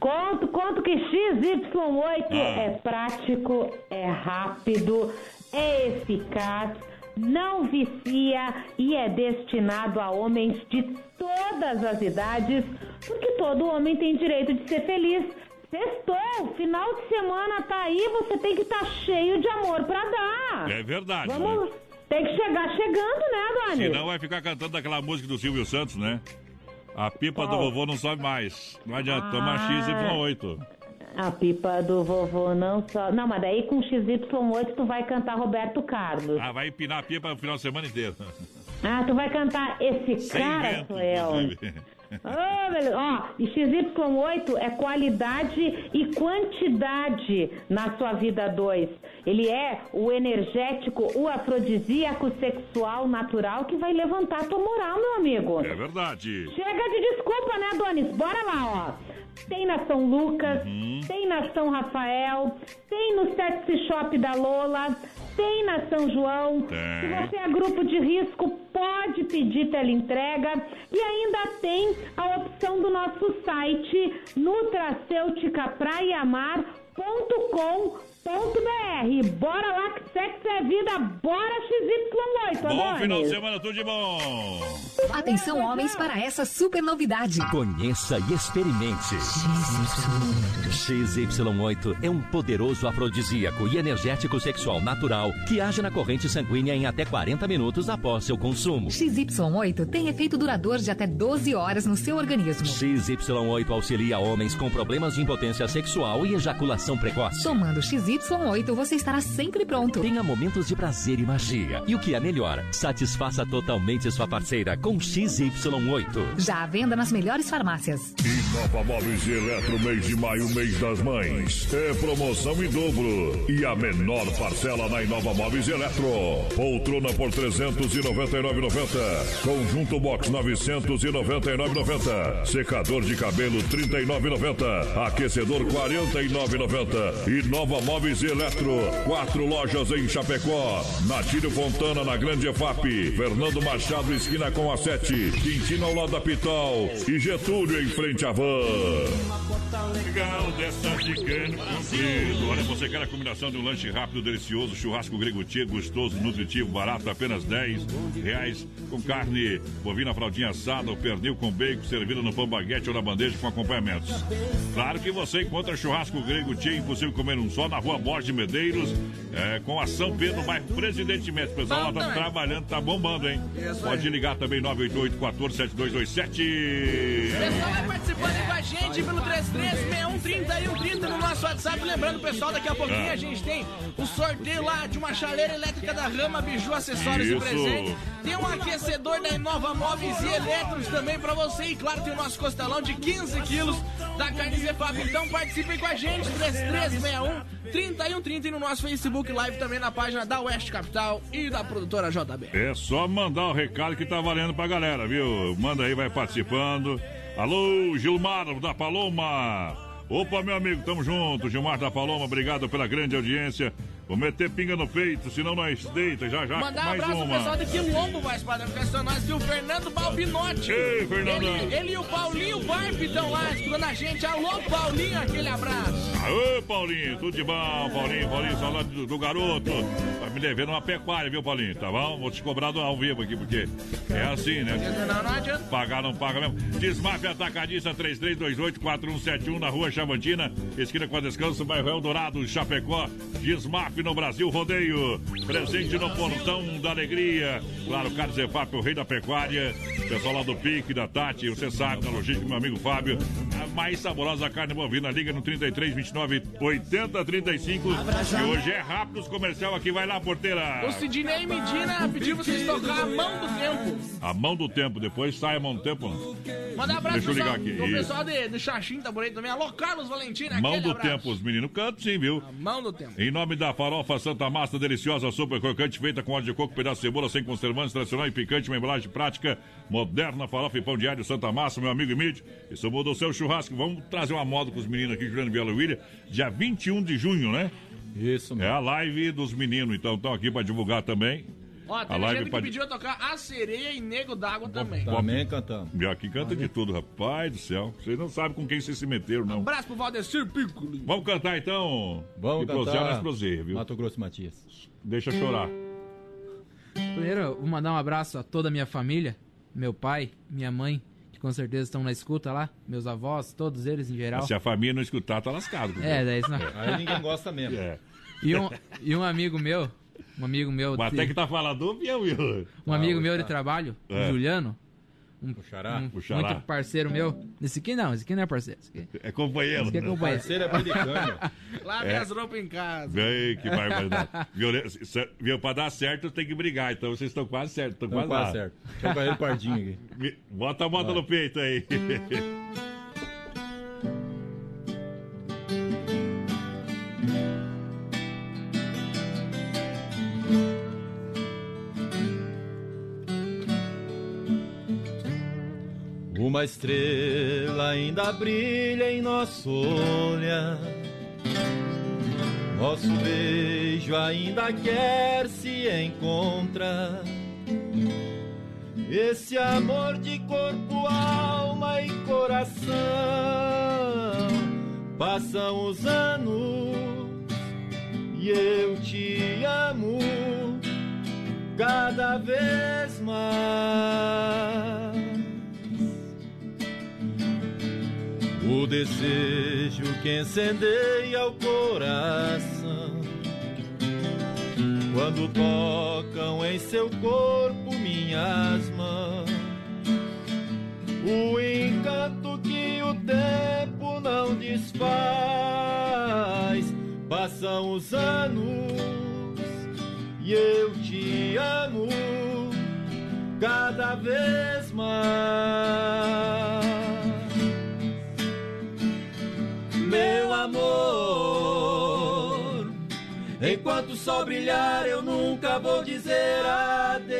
M: Conto, conto que XY8
B: Ah.
M: é prático, é rápido, é eficaz, não vicia e é destinado a homens de todas as idades, porque todo homem tem direito de ser feliz. Sextou, final de semana tá aí, você tem que estar cheio de amor pra dar.
B: É verdade.
M: Vamos, tem que chegar chegando, né, Dani?
B: Senão vai ficar cantando aquela música do Silvio Santos, né? A pipa do vovô não sobe mais. Não adianta,
M: Ah.
B: toma XY8.
M: A pipa do vovô não só. Não, mas daí com XY8 tu vai cantar Roberto Carlos.
B: Ah, vai empinar a pipa no final de semana inteiro.
M: Ah, tu vai cantar esse
B: Sem
M: cara,
B: vento, inclusive.
M: Ô, beleza. Ó, e XY8 é qualidade e quantidade na sua vida 2. Ele é o energético, o afrodisíaco sexual natural que vai levantar tua moral, meu amigo.
B: É verdade.
M: Chega de desculpa, né, Donis? Bora lá, ó. Tem na São Lucas, tem na São Rafael, tem no Sexy Shop da Lola, tem na São João.
B: Tem.
M: Se você é grupo de risco, pode pedir teleentrega. E ainda tem a opção do nosso site nutracêuticapraiamar.com.br. Bora lá que sexo é vida, bora XY8,
B: Bom
M: Adonis.
B: final de semana, tudo de bom.
N: Atenção, homens, para essa super novidade.
O: Conheça e experimente. XY8 é um poderoso afrodisíaco e energético sexual natural que age na corrente sanguínea em até 40 minutos após seu consumo.
N: XY8 tem efeito duradouro de até 12 horas no seu organismo.
O: XY8 auxilia homens com problemas de impotência sexual e ejaculação precoce.
N: Tomando XY8, você estará sempre pronto.
O: Tenha momentos de prazer e magia. E o que é melhor, satisfaça totalmente sua parceira com XY8.
N: Já à venda nas melhores farmácias.
P: Nova Móveis e Eletro, mês de maio, mês das mães. É promoção em dobro. E a menor parcela na Inova Móveis e Eletro. Poltrona por 399,90. Conjunto box 999,90. Secador de cabelo 39,90. Aquecedor 49,90. E Nova Móveis e Eletro. Quatro lojas em Chapecó. Natílio Fontana na Grande EFAP. Fernando Machado esquina com a 7. Quintino ao lado da Pitol. E Getúlio em frente à van.
B: Legal dessa de cano comprido. Olha, você quer a combinação de um lanche rápido, delicioso, churrasco grego tia, gostoso, nutritivo, barato, apenas 10 reais, com carne bovina fraldinha assada, ou pernil com bacon, servido no pão baguete ou na bandeja com acompanhamentos. Claro que você encontra churrasco grego tia, impossível comer um só, na rua Borges de Medeiros, é, com a São Pedro, bairro Presidente Médico. O pessoal lá tá trabalhando, tá bombando, hein? Pode ligar também, 988 14 7227
D: Pessoal vai participando com a gente pelo 336130 e 130 no nosso WhatsApp. Lembrando, pessoal, daqui a pouquinho a gente tem o sorteio lá de uma chaleira elétrica da Rama, Biju, acessórios
B: Isso.
D: e presentes. Tem um aquecedor da Inova Móveis e Eletros também pra você. E claro, tem o nosso costelão de 15 quilos da carne Zefap. Então participem com a gente, 3361 3130 e no nosso Facebook Live também na página da Oeste Capital e da produtora JB.
B: É só mandar o recado que tá valendo pra galera, viu? Manda aí, vai participando. Alô, Gilmar da Paloma. Opa, meu amigo, tamo junto. Gilmar da Paloma, obrigado pela grande audiência. Vou meter pinga no peito, senão nós deita. Já, já,
D: Mandar um
B: mais
D: abraço
B: uma.
D: pro pessoal de Quilombo, mais padrão, nós, viu? O Fernando Balbinotti.
B: Ei, Fernandão.
D: Ele, ele e o Paulinho Barb estão lá escutando a gente. Alô, Paulinho, aquele abraço.
B: Aô, Paulinho, tudo de bom, Paulinho, Paulinho, saudade do, do garoto. Tá me devendo uma pecuária, viu, Paulinho? Tá bom? Vou te cobrar do- ao vivo aqui, porque é assim, né?
D: Não, não adianta.
B: Pagar não paga mesmo. Desmafia Atacadista 3328-4171 na rua Chavantina, esquina com a descanso, bairro Eldorado, Chapecó. Desmaf no Brasil Rodeio. Presente no Portão da Alegria. Claro, Carlos Zefap, o rei da pecuária. Pessoal lá do Pique, da Tati, você sabe, da logística, meu amigo Fábio. A mais saborosa carne bovina. Liga no 33 29 80 35. E hoje é rápido os comercial aqui. Vai lá, porteira.
D: O Sidney Medina pediu vocês tocar a mão do tempo.
B: A mão do tempo, depois sai a mão do tempo.
D: Mandar um abraço
B: Deixa eu ligar
D: pessoal,
B: aqui. Isso.
D: pessoal de, do Xaxim tá por aí também. Alô, Carlos Valentina,
B: Mão do
D: abraço.
B: tempo, os meninos cantam sim, viu?
D: Mão do tempo.
B: Em nome da farofa Santa Massa, deliciosa, super crocante, feita com óleo de coco, pedaço de cebola, sem conservantes, tradicional e picante, uma embalagem prática, moderna, farofa e pão diário Santa Massa, meu amigo Emílio. Isso muda o seu churrasco. Vamos trazer uma moda com os meninos aqui, Juliano Viola William, dia 21 de junho, né?
F: Isso
B: É a live dos meninos, então estão aqui para divulgar também.
D: Ó,
B: a
D: tem
B: live
D: gente que
B: pra-
D: pediu a tocar A Sereia e Nego d'Água também.
F: Também cantamos.
B: E aqui canta de tudo, rapaz do céu. Vocês não sabem com quem vocês se meteram, não.
D: Abraço pro Valdecir Piccoli.
B: Vamos cantar então?
F: Vamos
B: e
F: cantar
B: nós proseia, viu?
F: Mato Grosso Matias.
B: Deixa chorar.
H: Primeiro, eu vou mandar um abraço a toda a minha família, meu pai, minha mãe, que com certeza estão na escuta lá, meus avós, todos eles em geral.
B: Se a família não escutar, tá lascado.
H: É, daí isso não...
F: Aí ninguém gosta mesmo.
B: É.
H: E um, e um amigo meu, um amigo meu...
B: Mas
H: de-
B: até que tá falando, viu, viu?
H: Um amigo meu de trabalho, o
B: É.
H: Juliano. Um,
F: xará?
H: um
B: O xará.
H: muito parceiro meu. Esse aqui não, esse aqui não é parceiro. Esse aqui,
B: É companheiro.
H: esse aqui é companheiro.
F: Parceiro é pelicânio.
D: Lave
B: É.
D: as roupas em casa.
B: Vem, que barbaridade. Violência, cê- viu, pra dar certo tem que brigar, então vocês estão quase certos. Estão quase,
F: quase certo. Deixa eu correr o pardinho aqui.
B: Bota a moda
F: Vai.
B: no peito aí.
F: estrela ainda brilha em nosso olhar. Nosso beijo ainda quer se encontrar. Esse amor de corpo, alma e coração. Passam os anos e eu te amo cada vez mais. O desejo que incendeia o coração quando tocam em seu corpo minhas mãos. O encanto que o tempo não desfaz. Passam os anos e eu te amo cada vez mais. Meu amor, enquanto o sol brilhar, eu nunca vou dizer adeus.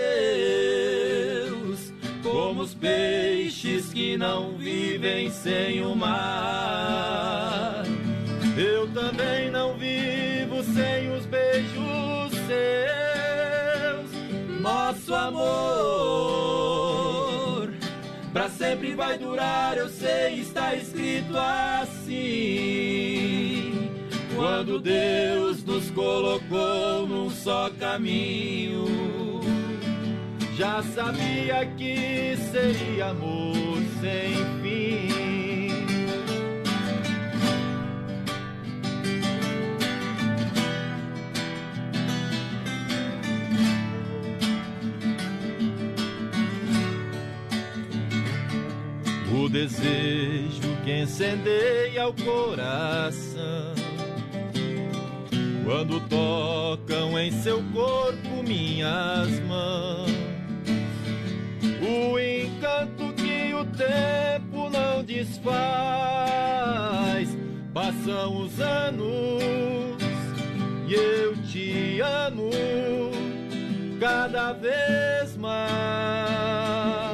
F: Como os peixes que não vivem sem o mar. Eu também não vivo sem os beijos seus. Nosso amor pra sempre vai durar, eu sei, está escrito assim. Quando Deus nos colocou num só caminho, já sabia que seria amor sem fim. O desejo que incendeia o coração quando tocam em seu corpo minhas mãos. O encanto que o tempo não desfaz. Passam os anos e eu te amo cada vez mais.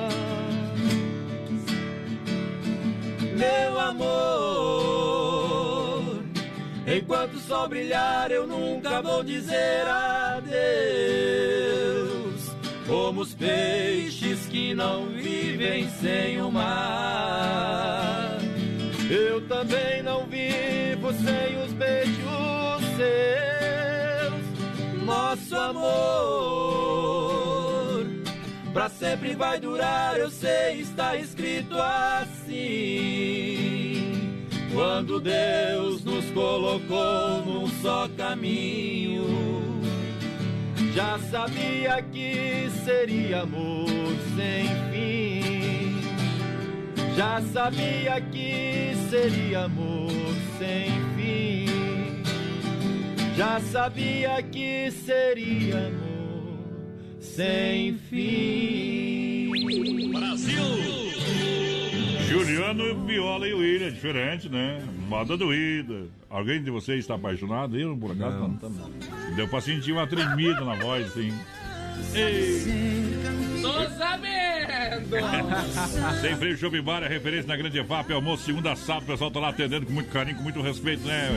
F: Meu amor, enquanto o sol brilhar, eu nunca vou dizer adeus. Como os peixes que não vivem sem o mar. Eu também não vivo sem os beijos seus. Nosso amor pra sempre vai durar, eu sei, está escrito assim. Quando Deus nos colocou num só caminho, já sabia que seria amor sem fim. Já sabia que seria amor sem fim. Já sabia que seria amor sem fim.
B: Brasil! Juliano, Viola e William, diferente, né? Moda doída. Alguém de vocês está apaixonado? Eu, por acaso, não. Deu pra sentir uma tremida na voz, assim. Ei.
D: Tô sabendo!
B: Sem freio Shopping Bar, é referência na Grande EFAP, almoço segunda sábado, o pessoal tá lá atendendo com muito carinho, com muito respeito, né?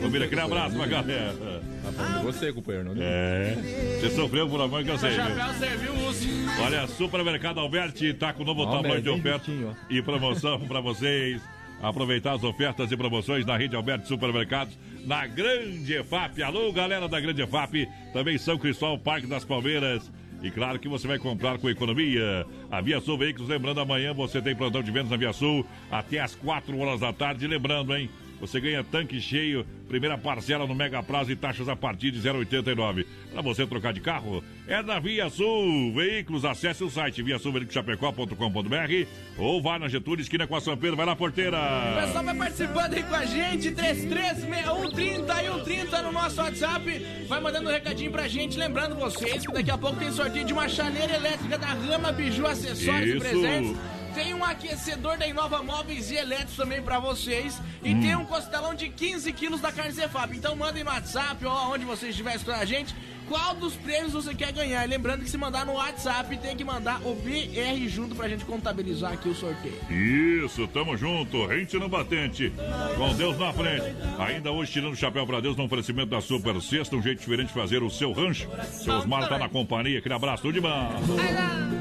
B: Família, aquele abraço pra galera.
F: Tá falando de você, companheiro, não?
B: É. Você sofreu por amor que eu sei.
D: O o.
B: Olha, Supermercado Alberti tá com novo
F: Ó,
B: tamanho de oferta e promoção pra vocês. Aproveitar as ofertas e promoções na rede Alberti Supermercados, na Grande EFAP. Alô, galera da Grande EFAP, também São Cristóvão, Parque das Palmeiras. E claro que você vai comprar com economia. A Via Sul Veículos, lembrando, amanhã você tem plantão de vendas na Via Sul até às 4 horas da tarde. Lembrando, hein? Você ganha tanque cheio, primeira parcela no Mega Prazo e taxas a partir de 0,89. Para você trocar de carro, é da Via Sul Veículos. Acesse o site viasulveiculoschapecó.com.br ou vá na Getúlio, esquina com a São Pedro, vai lá, porteira.
D: O pessoal vai participando aí com a gente, 336130 e 130 no nosso WhatsApp. Vai mandando um recadinho pra gente, lembrando vocês que daqui a pouco tem sorteio de uma chaleira elétrica da Rama Biju Acessórios
B: Isso.
D: e Presentes. Tem um aquecedor da Inova Móveis e Elétricos também pra vocês. E
B: Hum.
D: tem um costelão de 15 quilos da carne Zefap. Então mandem no WhatsApp ou aonde você estiver escutando a gente. Qual dos prêmios você quer ganhar? E lembrando que se mandar no WhatsApp, tem que mandar o BR junto pra gente contabilizar aqui o sorteio.
B: Isso, tamo junto, rente no batente, com Deus na frente. Ainda hoje, tirando o chapéu pra Deus, no oferecimento da Super Sexta, um jeito diferente de fazer o seu rancho. Seu Osmar tá na companhia, aquele abraço, tudo de bom.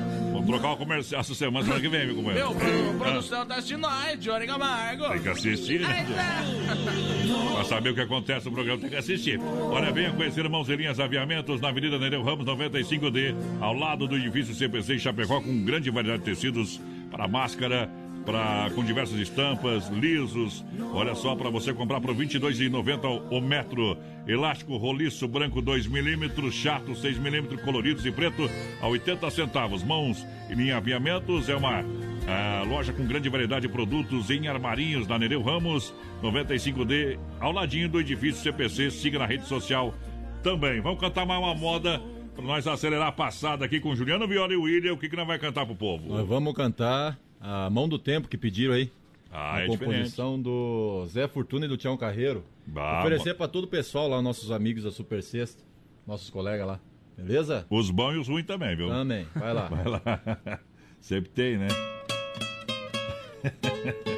B: Trocar o comercial essa semana, semana que vem, meu companheiro.
D: Meu, a produção tá assistindo nós, Johnny Camargo.
B: Tem que assistir, né? Pra saber o que acontece no programa, tem que assistir. Olha, venha conhecer Irmãos Linhas Aviamentos na Avenida Nereu Ramos 95D, ao lado do edifício CPC em Chapecó, com grande variedade de tecidos para máscara, pra, com diversas estampas, lisos. Olha só, para você comprar por R$ 22,90 o metro. Elástico roliço branco 2 milímetros, chato 6 milímetros, coloridos e preto a 80 centavos. Mãos e linha aviamentos é uma a loja com grande variedade de produtos em armarinhos na Nereu Ramos, 95D, ao ladinho do edifício CPC. Siga na rede social também. Vamos cantar mais uma moda para nós acelerar a passada aqui com Juliano Viola e William. O que, que nós vai cantar pro povo?
F: Nós vamos cantar a Mão do Tempo que pediram aí.
B: Ah,
F: a
B: é
F: composição do Zé Fortuna e do Tião Carreiro.
B: Bah,
F: Oferecer para todo o pessoal lá, nossos amigos da Super Sexta, nossos colegas lá. Beleza?
B: Os bons e os ruins também, viu?
F: Também, vai lá.
B: Vai lá. Sempre tem, né?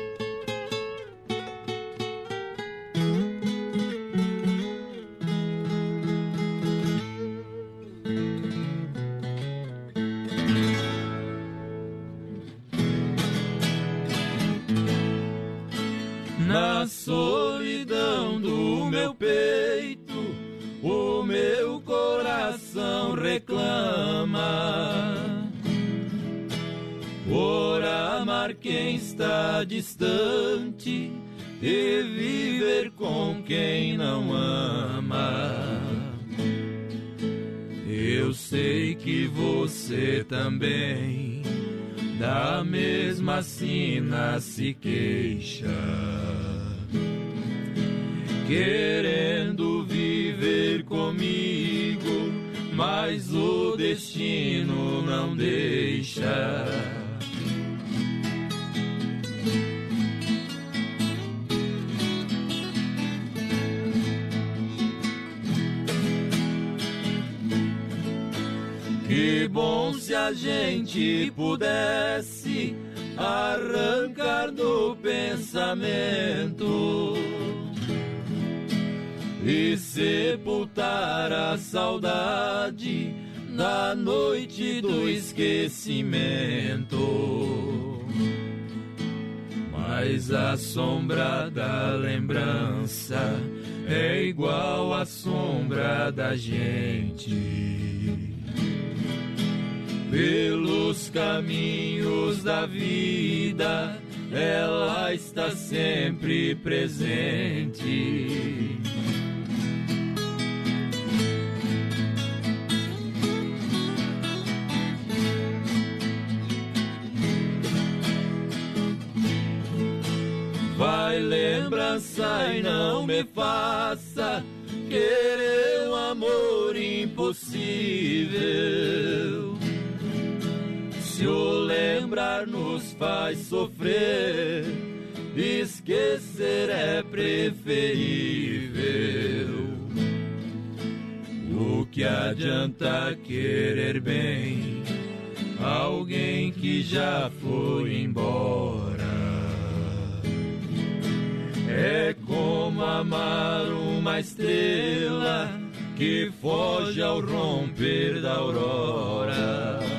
G: amar quem está distante e viver com quem não ama. Eu sei que você também da mesma sina se queixa, querendo viver comigo, mas o destino não deixa. Bom se a gente pudesse arrancar do pensamento e sepultar a saudade na noite do esquecimento. Mas a sombra da lembrança é igual à sombra da gente pelos caminhos da vida, ela está sempre presente. Vai lembrança e não me faça querer um amor impossível. Se o lembrar nos faz sofrer, esquecer é preferível. O que adianta querer bem alguém que já foi embora? É como amar uma estrela que foge ao romper da aurora.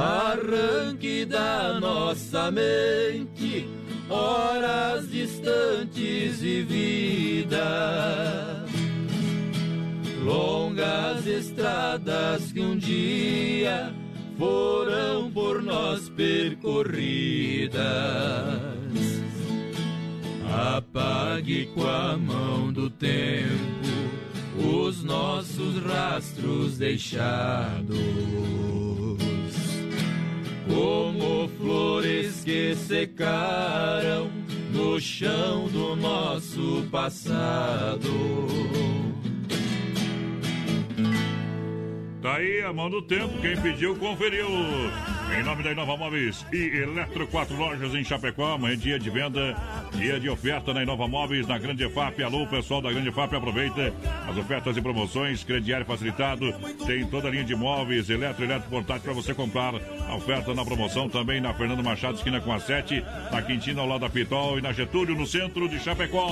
G: Arranque da nossa mente, horas distantes vividas. Longas estradas que um dia foram por nós percorridas. Apague com a mão do tempo os nossos rastros deixados. Como flores que secaram no chão do nosso passado.
B: Tá aí a mão do tempo, quem pediu, conferiu. Em nome da Inova Móveis e Eletro, quatro lojas em Chapecó, amanhã dia de venda, dia de oferta na Inova Móveis, na Grande FAP. Alô, pessoal da Grande FAP, aproveita as ofertas e promoções, crediário facilitado, tem toda a linha de móveis, eletro, eletro portátil para você comprar. A oferta na promoção também na Fernando Machado, esquina com a 7, na Quintina, ao lado da Pitol e na Getúlio, no centro de Chapecó.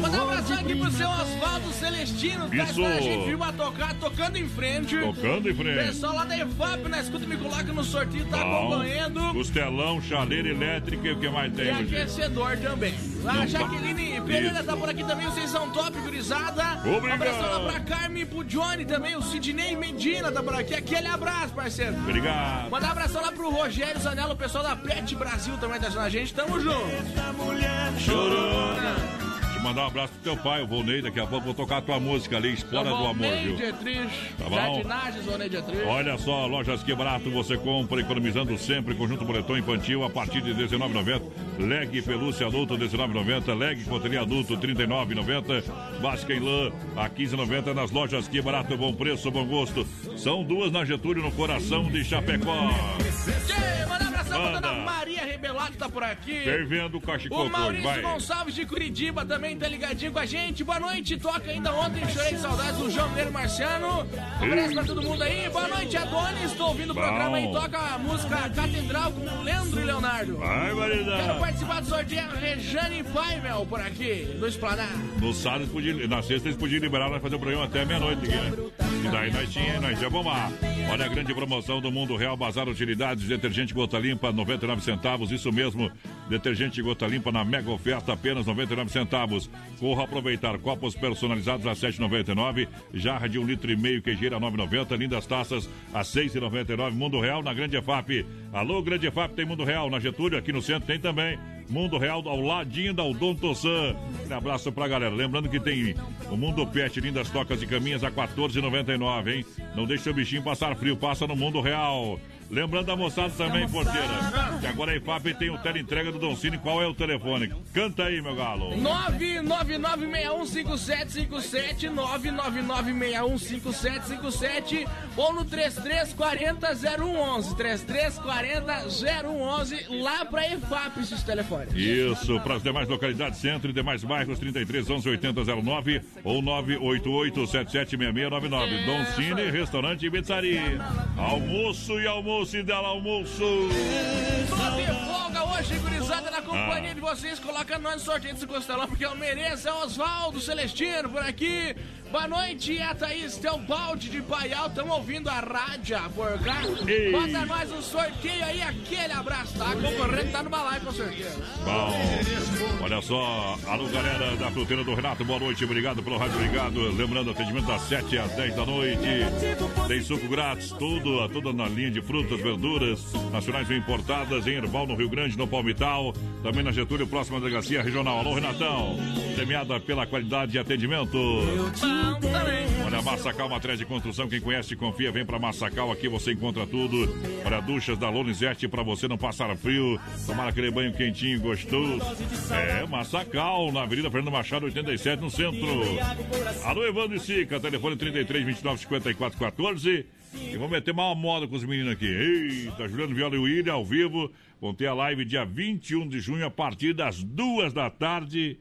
D: Manda um abraço aqui pro seu Oswaldo Celestino, tá
B: Isso.
D: a gente viu a tocar, tocando em frente.
B: Tocando em frente.
D: Pessoal lá da EFAP, na escuta, me coloca no sorteio, tá
B: Bom.
D: acompanhando.
B: Costelão, chaleira elétrica e o que mais
D: E
B: tem hoje?
D: aquecedor também. A
B: Não,
D: Jaqueline. Pereira tá por aqui também, vocês são top, gurizada.
B: Obrigado.
D: Um abração lá pra Carmen e pro Johnny também, o Sidney Medina tá por aqui. Aquele abraço, parceiro.
B: Obrigado.
D: Mandar um abração lá pro Rogério Zanello, o pessoal da Pet Brasil também tá ajudando a gente. Tamo junto.
B: Chorona. Mandar um abraço pro teu pai, o Volney. Daqui a pouco vou tocar a tua música ali, Explora do Amor, viu?
D: Dietrich,
B: Tá bom?
D: Jardinagens, Vonei Dietrich.
B: Olha só, lojas que barato você compra, economizando sempre. Conjunto boletom infantil a partir de R$19,90. Leg pelúcia adulto R$19,90. Leg coteria adulto R$39,90. Básica em lã a R$15,90 nas lojas que barato, bom preço, bom gosto. São duas na Getúlio, no coração de Chapecó.
D: Tchê, Manda
B: Manda.
D: dona Maria Rebelato tá por aqui.
B: Fervendo o
D: O
B: cachecol
D: Maurício
B: vai.
D: Gonçalves de Curitiba também tá ligadinho com a gente. Boa noite, toca ainda ontem, chorei saudades do João Guilherme Marciano. Um abraço pra todo mundo aí. Boa noite, Adonis. Tô ouvindo o programa aí, toca a música Catedral com o Leandro e Leonardo.
B: Vai, Maridão.
D: Quero participar do sorteio Rejane Paimel por aqui, do Esplanar.
B: No sábado, eles podiam- na sexta, eles podiam liberar nós fazer o programa até meia-noite aqui, né? E daí nós tinha, nós ia bombar. Olha a grande promoção do Mundo Real, Bazar Utilidades, detergente gota limpa, 99 centavos, isso mesmo. Detergente gota limpa na mega oferta, apenas 99 centavos. Corra aproveitar copos personalizados a 7,99, jarra de um litro e meio, queijeira a 9,90, lindas taças a 6,99. Mundo Real na Grande EFAP. Alô, Grande EFAP, tem Mundo Real na Getúlio, aqui no centro tem também. Mundo Real ao ladinho da Odonto San. Um abraço pra galera. Lembrando que tem o Mundo Pet, lindas tocas e caminhas a 14,99, hein? Não deixe seu bichinho passar frio, passa no Mundo Real. Lembrando a moçada também, porteira, que agora a IFAP tem o teleentrega do Don Cine. Qual é o telefone? Canta aí, meu galo.
D: 999615757 999615757 ou no 3340-0111 3340-0111 lá pra EFAP esses telefones.
B: Isso, para as demais localidades, centro e demais bairros, 33 11 8009 ou 988 776699. Dom Cine, restaurante e pizzaria. Almoço e almoço e dela almoço.
D: Tô de folga hoje, gurizada, na companhia de vocês. Coloca nós no sorteio desse costelão, porque eu mereço. É o Oswaldo Celestino por aqui. Boa noite, é a Thaís Teobaldi de Paial. Estamos ouvindo a rádio por cá.
B: Ei.
D: Bota nós no sorteio aí, aquele abraço, tá? Concorrente tá no balai com sorteio.
B: Bom, olha só, alô galera da fruteira do Renato, boa noite, obrigado pelo rádio, obrigado. Lembrando, atendimento das 7 às 10 da noite. Tem suco grátis, tudo, tudo na linha de frutas, verduras, nacionais e importadas, em Erval, no Rio Grande, no Palmital, também na Getúlio, próxima delegacia regional. Alô, Renatão, premiada pela qualidade e atendimento. Olha, Massacal, matriz de construção, quem conhece, confia, vem pra Massacal, aqui você encontra tudo. Olha, duchas da Lonisete pra você não passar frio, tomar aquele banho quentinho, gostoso. É, Massacal, na Avenida Fernando Machado, 87, no centro. Alô, Evandro e Sica, telefone 33 29 54 14. E vamos meter mal moda com os meninos aqui. Eita, Juliano Viola e William ao vivo. Vão ter a live dia 21 de junho, a partir das duas da tarde.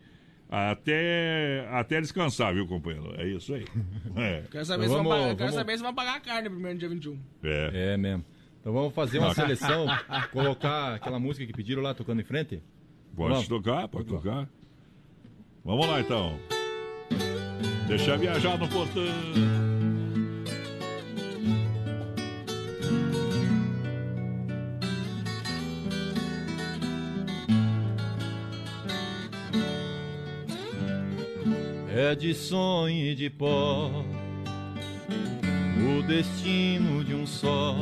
B: Até, até descansar, viu, companheiro? É isso aí. É.
D: Quero saber,
F: Então
D: se,
F: vamos-
D: vão pagar, quero
F: vamos-
D: saber se vão pagar a carne primeiro dia 21.
B: É.
F: É mesmo. Então vamos fazer uma seleção, colocar aquela música que pediram lá tocando em frente?
B: Pode
F: Vamos.
B: tocar, pode tocar. Vamos lá então. Deixa viajar no portão.
G: De sonho e de pó, o destino de um só.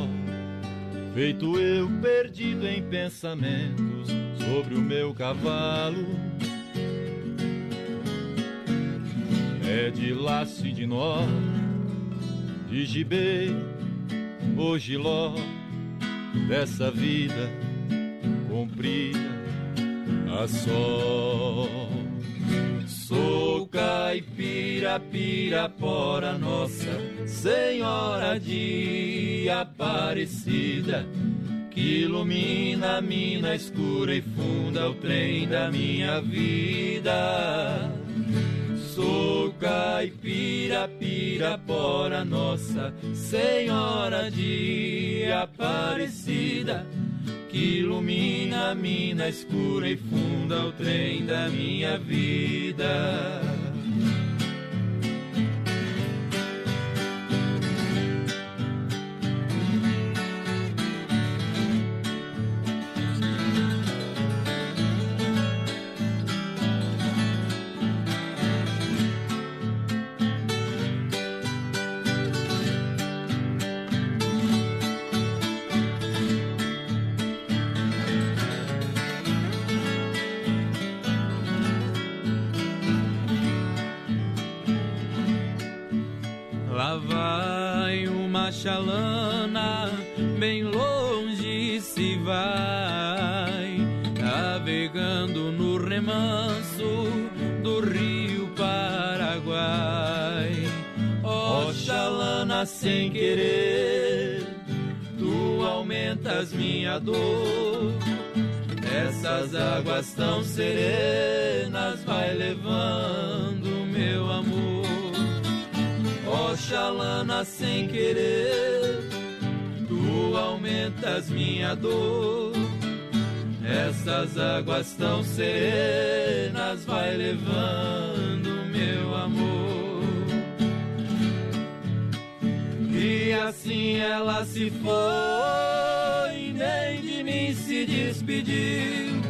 G: Feito eu perdido em pensamentos sobre o meu cavalo. É de laço e de nó, de gibê ou giló, dessa vida comprida a só. Sou caipira, pirapora, Nossa Senhora de Aparecida, que ilumina a mina escura e funda o trem da minha vida. Sou caipira, pirapora, Nossa Senhora de Aparecida, que ilumina a mina escura e funda o trem da minha vida. Sem querer, tu aumentas minha dor. Essas águas tão serenas vai levando meu amor. Oxalana sem querer, tu aumentas minha dor. Essas águas tão serenas vai levando meu amor. E assim ela se foi, nem de mim se despediu.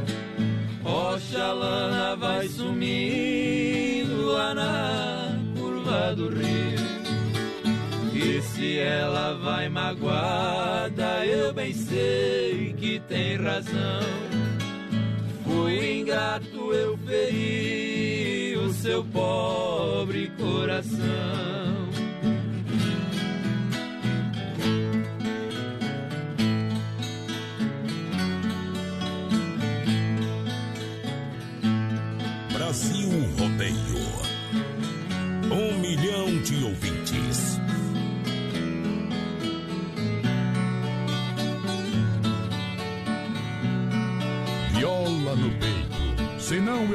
G: Oxalana vai sumindo lá na curva do rio. E se ela vai magoada, eu bem sei que tem razão. Fui ingrato, eu feri o seu pobre coração.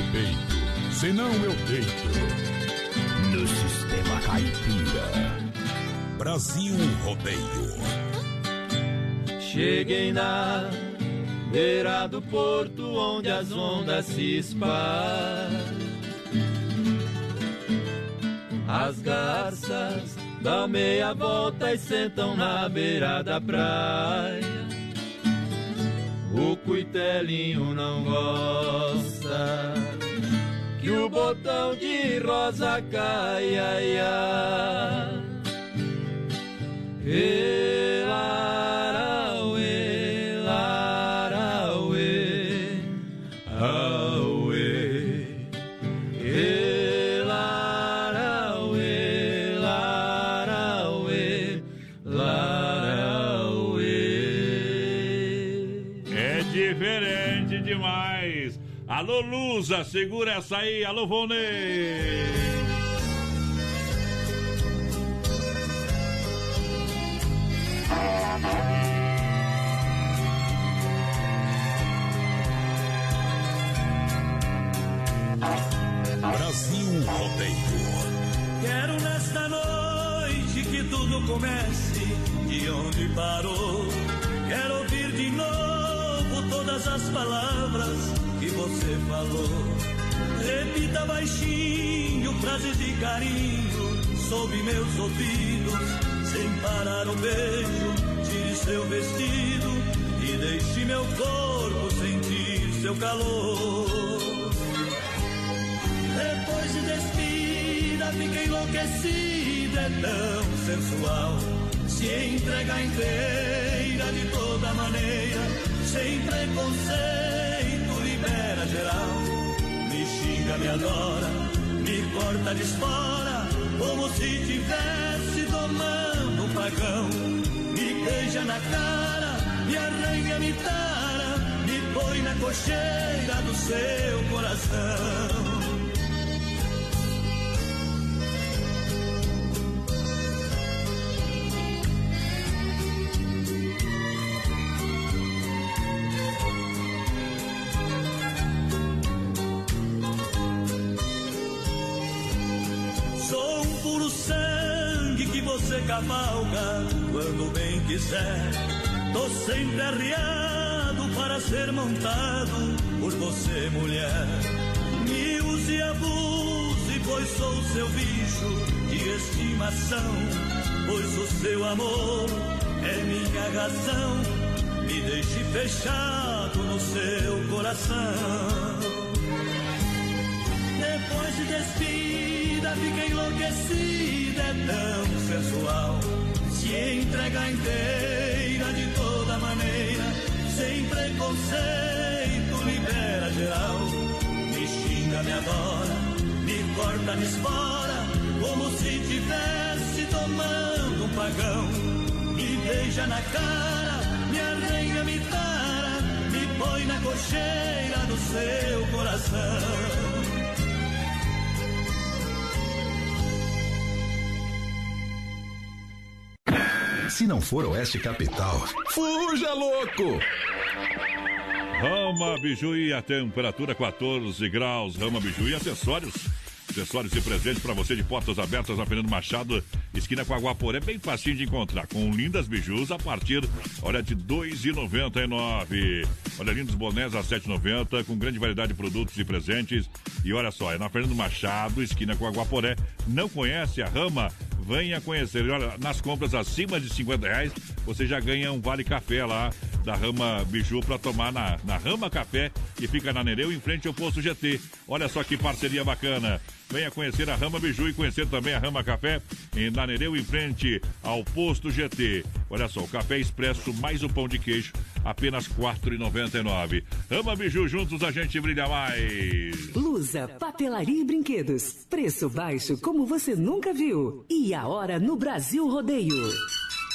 Q: No peito, senão eu deito. No sistema caipira. Brasil Rodeio.
G: Cheguei na beira do porto onde as ondas se espalham. As garças dão meia volta e sentam na beira da praia. O cuitelinho não gosta que o botão de rosa caia. Ai, ai.
B: Alô, Lusa, segura essa aí. Alô, Vonei.
A: Brasil Rodeio.
C: Quero nesta noite que tudo comece de onde parou. Quero ouvir de novo todas as palavras que você falou. Repita baixinho frases de carinho sob meus ouvidos sem parar um beijo, tire seu vestido e deixe meu corpo sentir seu calor. Depois de despida, fica enlouquecida, é tão sensual. Se entrega inteira de toda maneira, sem preconceito, libera geral. Me xinga, me adora, me corta de espora, como se tivesse domando pagão, me beija na cara, me arranha, me tara, me põe na cocheira do seu coração. Cavalga quando bem quiser. Tô sempre arriado para ser montado por você, mulher. Me use e abuse, pois sou seu bicho de estimação. Pois o seu amor é minha razão. Me deixe fechado no seu coração. Depois de despida, fica enlouquecida, é tão sensual. Se entrega inteira de toda maneira, sem preconceito, libera geral. Me xinga, me adora, me corta, me espora, como se tivesse tomando um pagão. Me beija na cara, me arranha, me tara, me põe na cocheira do seu coração.
A: Se não for Oeste Capital, fuja louco!
B: Rama Biju a temperatura 14 graus. Rama Biju e acessórios. Acessórios e presentes para você de portas abertas na Fernando Machado, esquina com Aguaporé, bem facinho de encontrar, com lindas bijus a partir, olha, de R$ 2,99. Olha, lindos bonés a R$ 7,90, com grande variedade de produtos e presentes. E olha só, é na Fernando Machado, esquina com Aguaporé. Não conhece a Rama? Venha conhecer. Olha, nas compras acima de 50 reais, você já ganha um vale café lá da Rama Biju para tomar na, na Rama Café e fica na Nereu em frente ao posto GT. Olha só que parceria bacana. Venha conhecer a Rama Biju e conhecer também a Rama Café em Nanereu, em frente ao posto GT. Olha só, o café expresso mais o pão de queijo, apenas R$ 4,99. Rama Biju, juntos a gente brilha mais.
I: Lusa, papelaria e brinquedos. Preço baixo como você nunca viu. E a hora no Brasil Rodeio.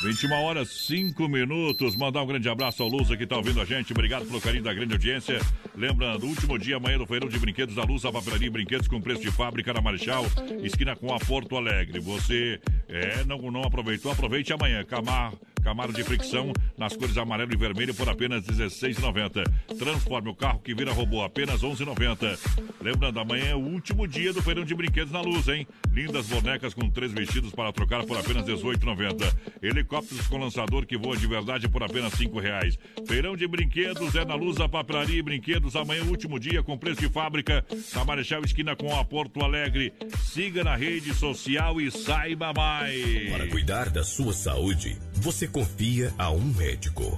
B: 21 horas 5 minutos. Mandar um grande abraço ao Lusa que está ouvindo a gente. Obrigado pelo carinho da grande audiência. Lembrando, último dia amanhã do Feirão de Brinquedos da Luz, a papelaria e brinquedos com preço de fábrica na Marechal, esquina com a Porto Alegre. Você é, não, não aproveitou? Aproveite amanhã. Camar Camaro de fricção nas cores amarelo e vermelho por apenas R$16,90. Transforme o carro que vira robô, apenas R$11,90. Lembrando, amanhã é o último dia do feirão de brinquedos na luz, hein? Lindas bonecas com três vestidos para trocar por apenas R$18,90. Helicópteros com lançador que voa de verdade por apenas R$5,00. Feirão de brinquedos é na luz, a papelaria e brinquedos. Amanhã é o último dia com preço de fábrica. Na Marechal Esquina com a Porto Alegre. Siga na rede social e saiba mais.
A: Para cuidar da sua saúde, você confia a um médico.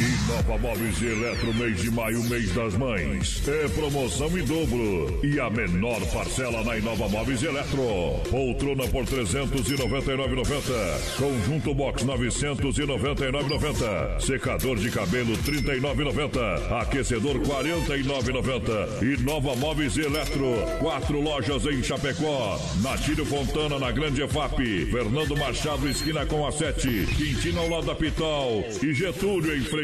P: Inova Móveis e Eletro, mês de maio, mês das mães. É promoção em dobro. E a menor parcela na Inova Móveis e Eletro. Poltrona por 399,90. Conjunto box 999,90. Secador de cabelo 39,90. Aquecedor 49,90. E Nova Móveis e Eletro. Quatro lojas em Chapecó. Natílio Fontana na Grande EFAP. Fernando Machado, esquina com a 7. Quintino ao lado da Pitol. E Getúlio em frente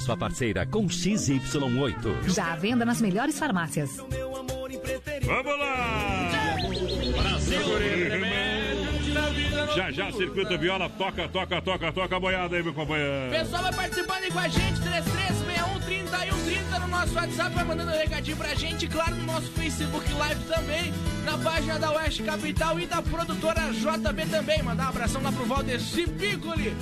O: sua parceira com XY8.
N: Já à venda nas melhores farmácias.
B: Vamos lá! Já já, Circuito Viola, toca, toca, toca, toca a boiada aí, meu companheiro.
D: Pessoal vai participando aí com a gente, 3361 3130 no nosso WhatsApp, vai mandando um recadinho pra gente, claro, no nosso Facebook Live também, na página da Oeste Capital e da produtora JB também. Mandar um abração lá pro Valdeci Piccoli,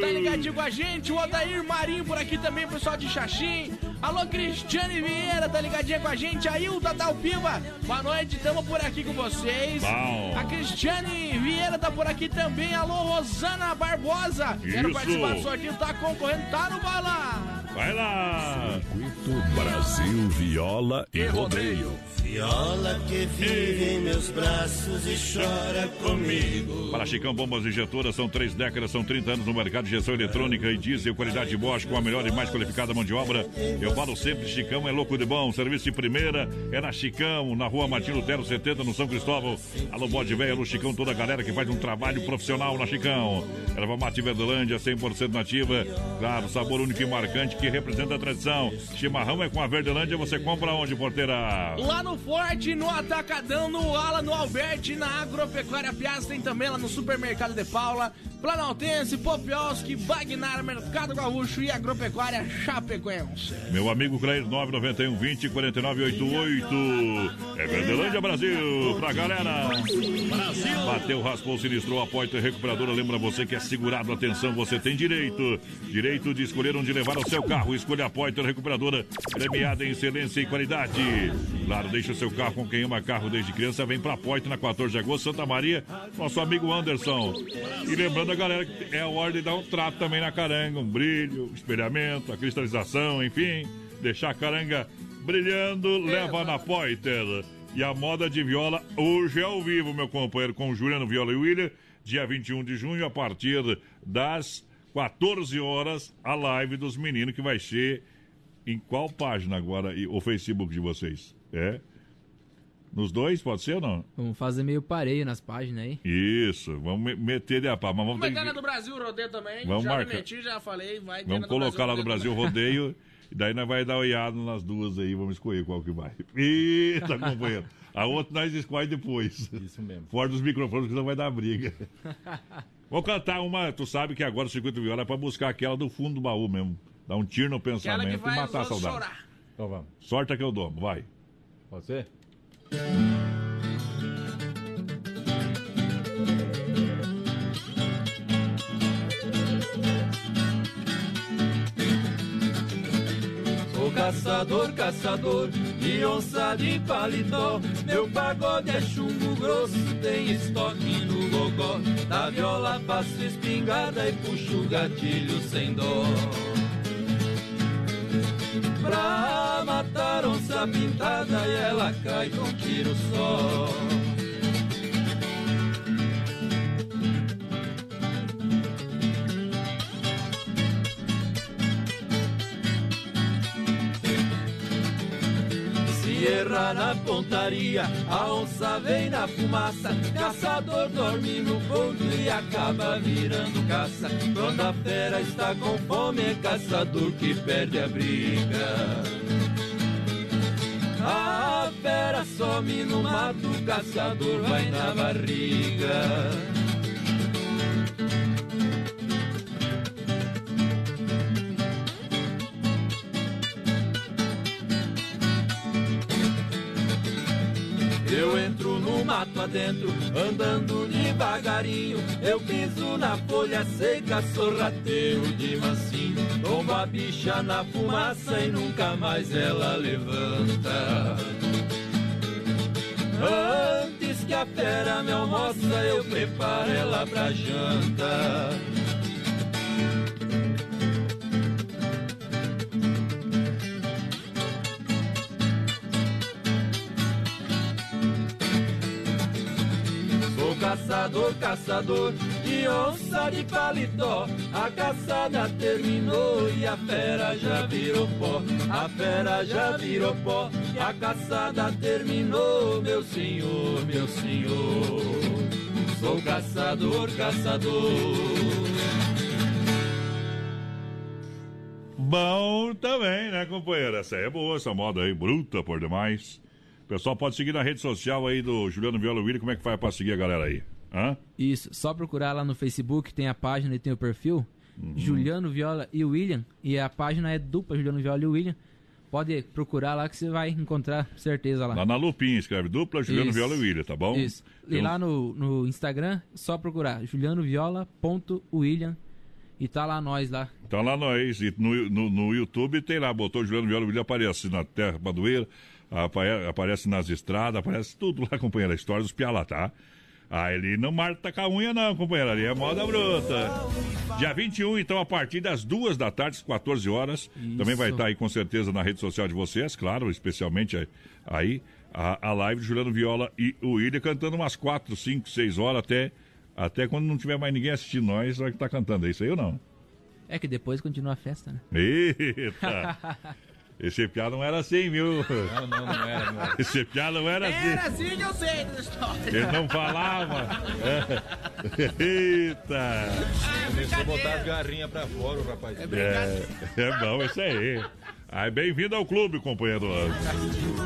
D: tá ligadinho com a gente, o Odair Marinho por aqui também, pessoal de Xaxim. Alô, Cristiane Vieira, tá ligadinha com a gente, a Hilda Dalpiva, boa noite, tamo por aqui com vocês.
B: Bom.
D: A Cristiane Vieira tá por aqui também, alô, Rosana Barbosa, quero participar do sorteio, tá concorrendo, tá no bala.
B: Vai lá!
P: Circuito Brasil Viola e Rodeio.
C: Viola que vive em meus braços e chora comigo.
B: Para Chicão Bombas Injetoras, são três décadas, são 30 anos no mercado de injeção eletrônica e diesel, qualidade Bosch com a melhor e mais qualificada mão de obra. Eu falo sempre, Chicão é louco de bom. Serviço de primeira é na Chicão, na rua Martin Lutero 70, no São Cristóvão. Alô, Bode Velho, alô, Chicão, toda a galera que faz um trabalho profissional na Chicão. Erva Mate Verdelândia, 100% nativa. Claro, sabor único e marcante que representa a tradição. Chimarrão é com a Verdelândia, você compra onde, porteira?
D: Lá no Forte, no Atacadão, no Ala, no Alberti, na Agropecuária Piazza, tem também lá no Supermercado de Paula, Planaltense, Popioski, Bagnar, Mercado Gaúcho e Agropecuária Chapecoense.
B: Meu amigo Clair 991 20 49 88. É Verdelândia Brasil pra galera. Brasil. Bateu, raspou, sinistrou, apoio e recuperadora. Lembra você que é segurado. Atenção, você tem direito. Direito de escolher onde levar o seu carro. Escolha a Poiter Recuperadora, premiada em excelência e qualidade. Claro, deixa o seu carro com quem ama carro desde criança. Vem pra Poiter na 14 de agosto, Santa Maria. Nosso amigo Anderson. E lembrando a galera que é a hora de dar um trato também na caranga. Um brilho, espelhamento, a cristalização, enfim. Deixar a caranga brilhando, leva na Poiter. E a moda de viola hoje é ao vivo, meu companheiro, com o Juliano Viola e William. Dia 21 de junho, a partir das 14 horas, a live dos meninos que vai ser em qual página agora? O Facebook de vocês? É? Nos dois, pode ser ou não?
H: Vamos fazer meio pareio nas páginas aí.
B: Isso, vamos me- meter de a pá, mas vamos ter
D: Vai ter na
B: que...
D: do Brasil, rodeio também.
B: Vamos
D: já
B: marcar.
D: me meti, já falei. Vai
B: Vamos colocar lá no Brasil
D: rodeio
B: rodeio, e daí nós vai dar olhada nas duas aí, vamos escolher qual que vai. Eita, companheiro. A outra nós escolhe depois.
F: Isso mesmo.
B: Fora dos microfones, que não vai dar briga. Vou cantar uma, tu sabe que agora o Circuito Viola é pra buscar aquela do fundo do baú mesmo. Dar um tiro no pensamento
D: que
B: e matar a saudade.
D: chorar.
F: Então vamos.
B: Sorte é que eu dou, vai.
F: Pode ser?
G: Sou caçador, caçador de onça de paletó. Meu pagode é chumbo grosso, tem estoque no gogó. Da viola faço espingarda e puxo o gatilho sem dó. Pra matar onça pintada e ela cai com tiro só. Se errar na pontaria, a onça vem na fumaça. Caçador dorme no ponto e acaba virando caça. Quando a fera está com fome, é caçador que perde a briga. A fera some no mato, o caçador vai na barriga. Mato adentro, andando devagarinho. Eu piso na folha seca, sorrateio de mansinho. Tombo a bicha na fumaça e nunca mais ela levanta. Antes que a fera me almoça, eu preparo ela pra janta. Caçador, caçador de onça de paletó. A caçada terminou e a fera já virou pó. A fera já virou pó. A caçada terminou, meu senhor, meu senhor. Sou caçador, caçador.
B: Bom também, né, companheiro? Essa é boa, essa moda aí, bruta por demais. Pessoal pode seguir na rede social aí do Juliano Viola Willi. Como é que faz pra seguir a galera aí? Hã?
H: Isso, só procurar lá no Facebook, tem a página e tem o perfil.
B: Uhum.
H: Juliano Viola e William. E a página é dupla Juliano Viola e William. Pode procurar lá que você vai encontrar certeza lá.
B: Lá na Lupinha, escreve dupla Juliano
H: Isso.
B: Viola e William, tá bom?
H: Isso. E
B: um-
H: lá no, no Instagram, só procurar julianoviola.william. E tá lá nós lá.
B: Então lá nós, e no, no, no YouTube tem lá, botou Juliano Viola William, aparece na Terra Padoeira, apare- aparece nas estradas, aparece tudo lá, companheiro, a história dos piá lá, tá? Ah, ele não marta com a unha não, companheiro, ali é moda bruta. Dia 21, então, a partir das duas da tarde, às 14 horas, também vai estar aí com certeza na rede social de vocês, claro, especialmente aí- a, a live de Juliano Viola e o William cantando umas 4, 5, 6 horas até, até quando não tiver mais ninguém assistindo nós, vai estar cantando, é isso aí ou não?
H: É que depois continua a festa, né?
B: Eita! Esse piá não era assim, viu?
F: Não, não, não era.
B: Esse piá não era assim.
D: Era assim que eu sei da história.
B: Ele não falava. É. Eita!
F: Começou a botar as garrinhas pra fora, o rapaz.
B: É, é bom isso aí. Aí, bem-vindo ao clube, companheiro.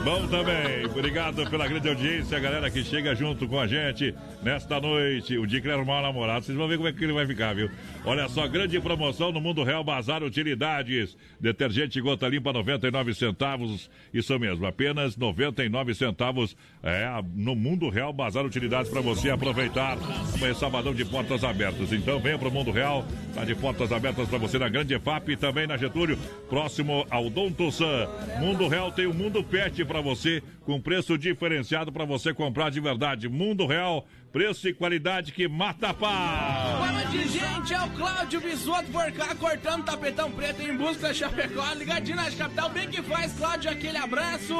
B: Bom também, obrigado pela grande audiência, a galera que chega junto com a gente nesta noite. O dia que ele arrumar um namorado, vocês vão ver como é que ele vai ficar, viu? Olha só, grande promoção no Mundo Real Bazar Utilidades. Detergente gota limpa, 99 centavos. Isso mesmo, apenas 99 centavos é, no Mundo Real Bazar Utilidades para você aproveitar. Amanhã, sabadão de portas abertas. Então, venha pro Mundo Real, tá de portas abertas para você na Grande EFAP e também na Getúlio, próximo ao Dom Tussan. Mundo Real tem o Mundo Pet para você, com preço diferenciado para você comprar de verdade. Mundo Real, preço e qualidade que mata a pau.
D: Boa noite, gente. É o Cláudio Bisotto por cá, cortando tapetão preto em busca da Chapecó. Ligadinho na capital, bem que faz, Cláudio, aquele abraço.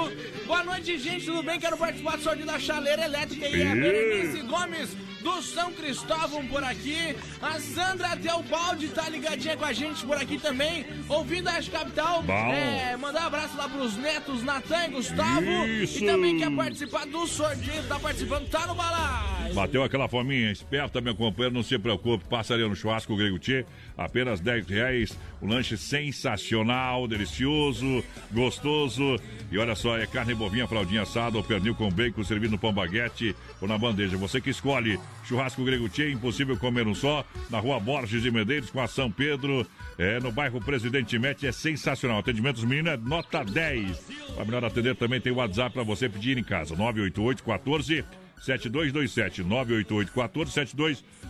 D: Boa noite, gente. Tudo bem? Quero participar do sorteio da chaleira elétrica e a. Berenice Gomes do São Cristóvão por aqui. A Sandra Teobaldi tá ligadinha com a gente por aqui também, ouvindo a capital.
B: Bom.
D: É, mandar um abraço lá pros netos Natan e Gustavo.
B: Isso.
D: E também quer participar do sorteio, tá participando, tá no balai.
B: Bateu aquela fominha esperta, meu companheiro, não se preocupe, passaria no churrasco Grego Tchê, apenas 10 reais, o lanche sensacional, delicioso, gostoso, e olha só, é carne bovina, fraldinha assada, ou pernil com bacon, servido no pão baguete ou na bandeja, você que escolhe, churrasco Grego Tchê, impossível comer um só, na rua Borges de Medeiros, com a São Pedro, é, no bairro Presidente Mete, é sensacional, atendimentos meninos é nota 10, para melhor atender também tem o WhatsApp para você pedir em casa, 988 14 7227 988 14 7227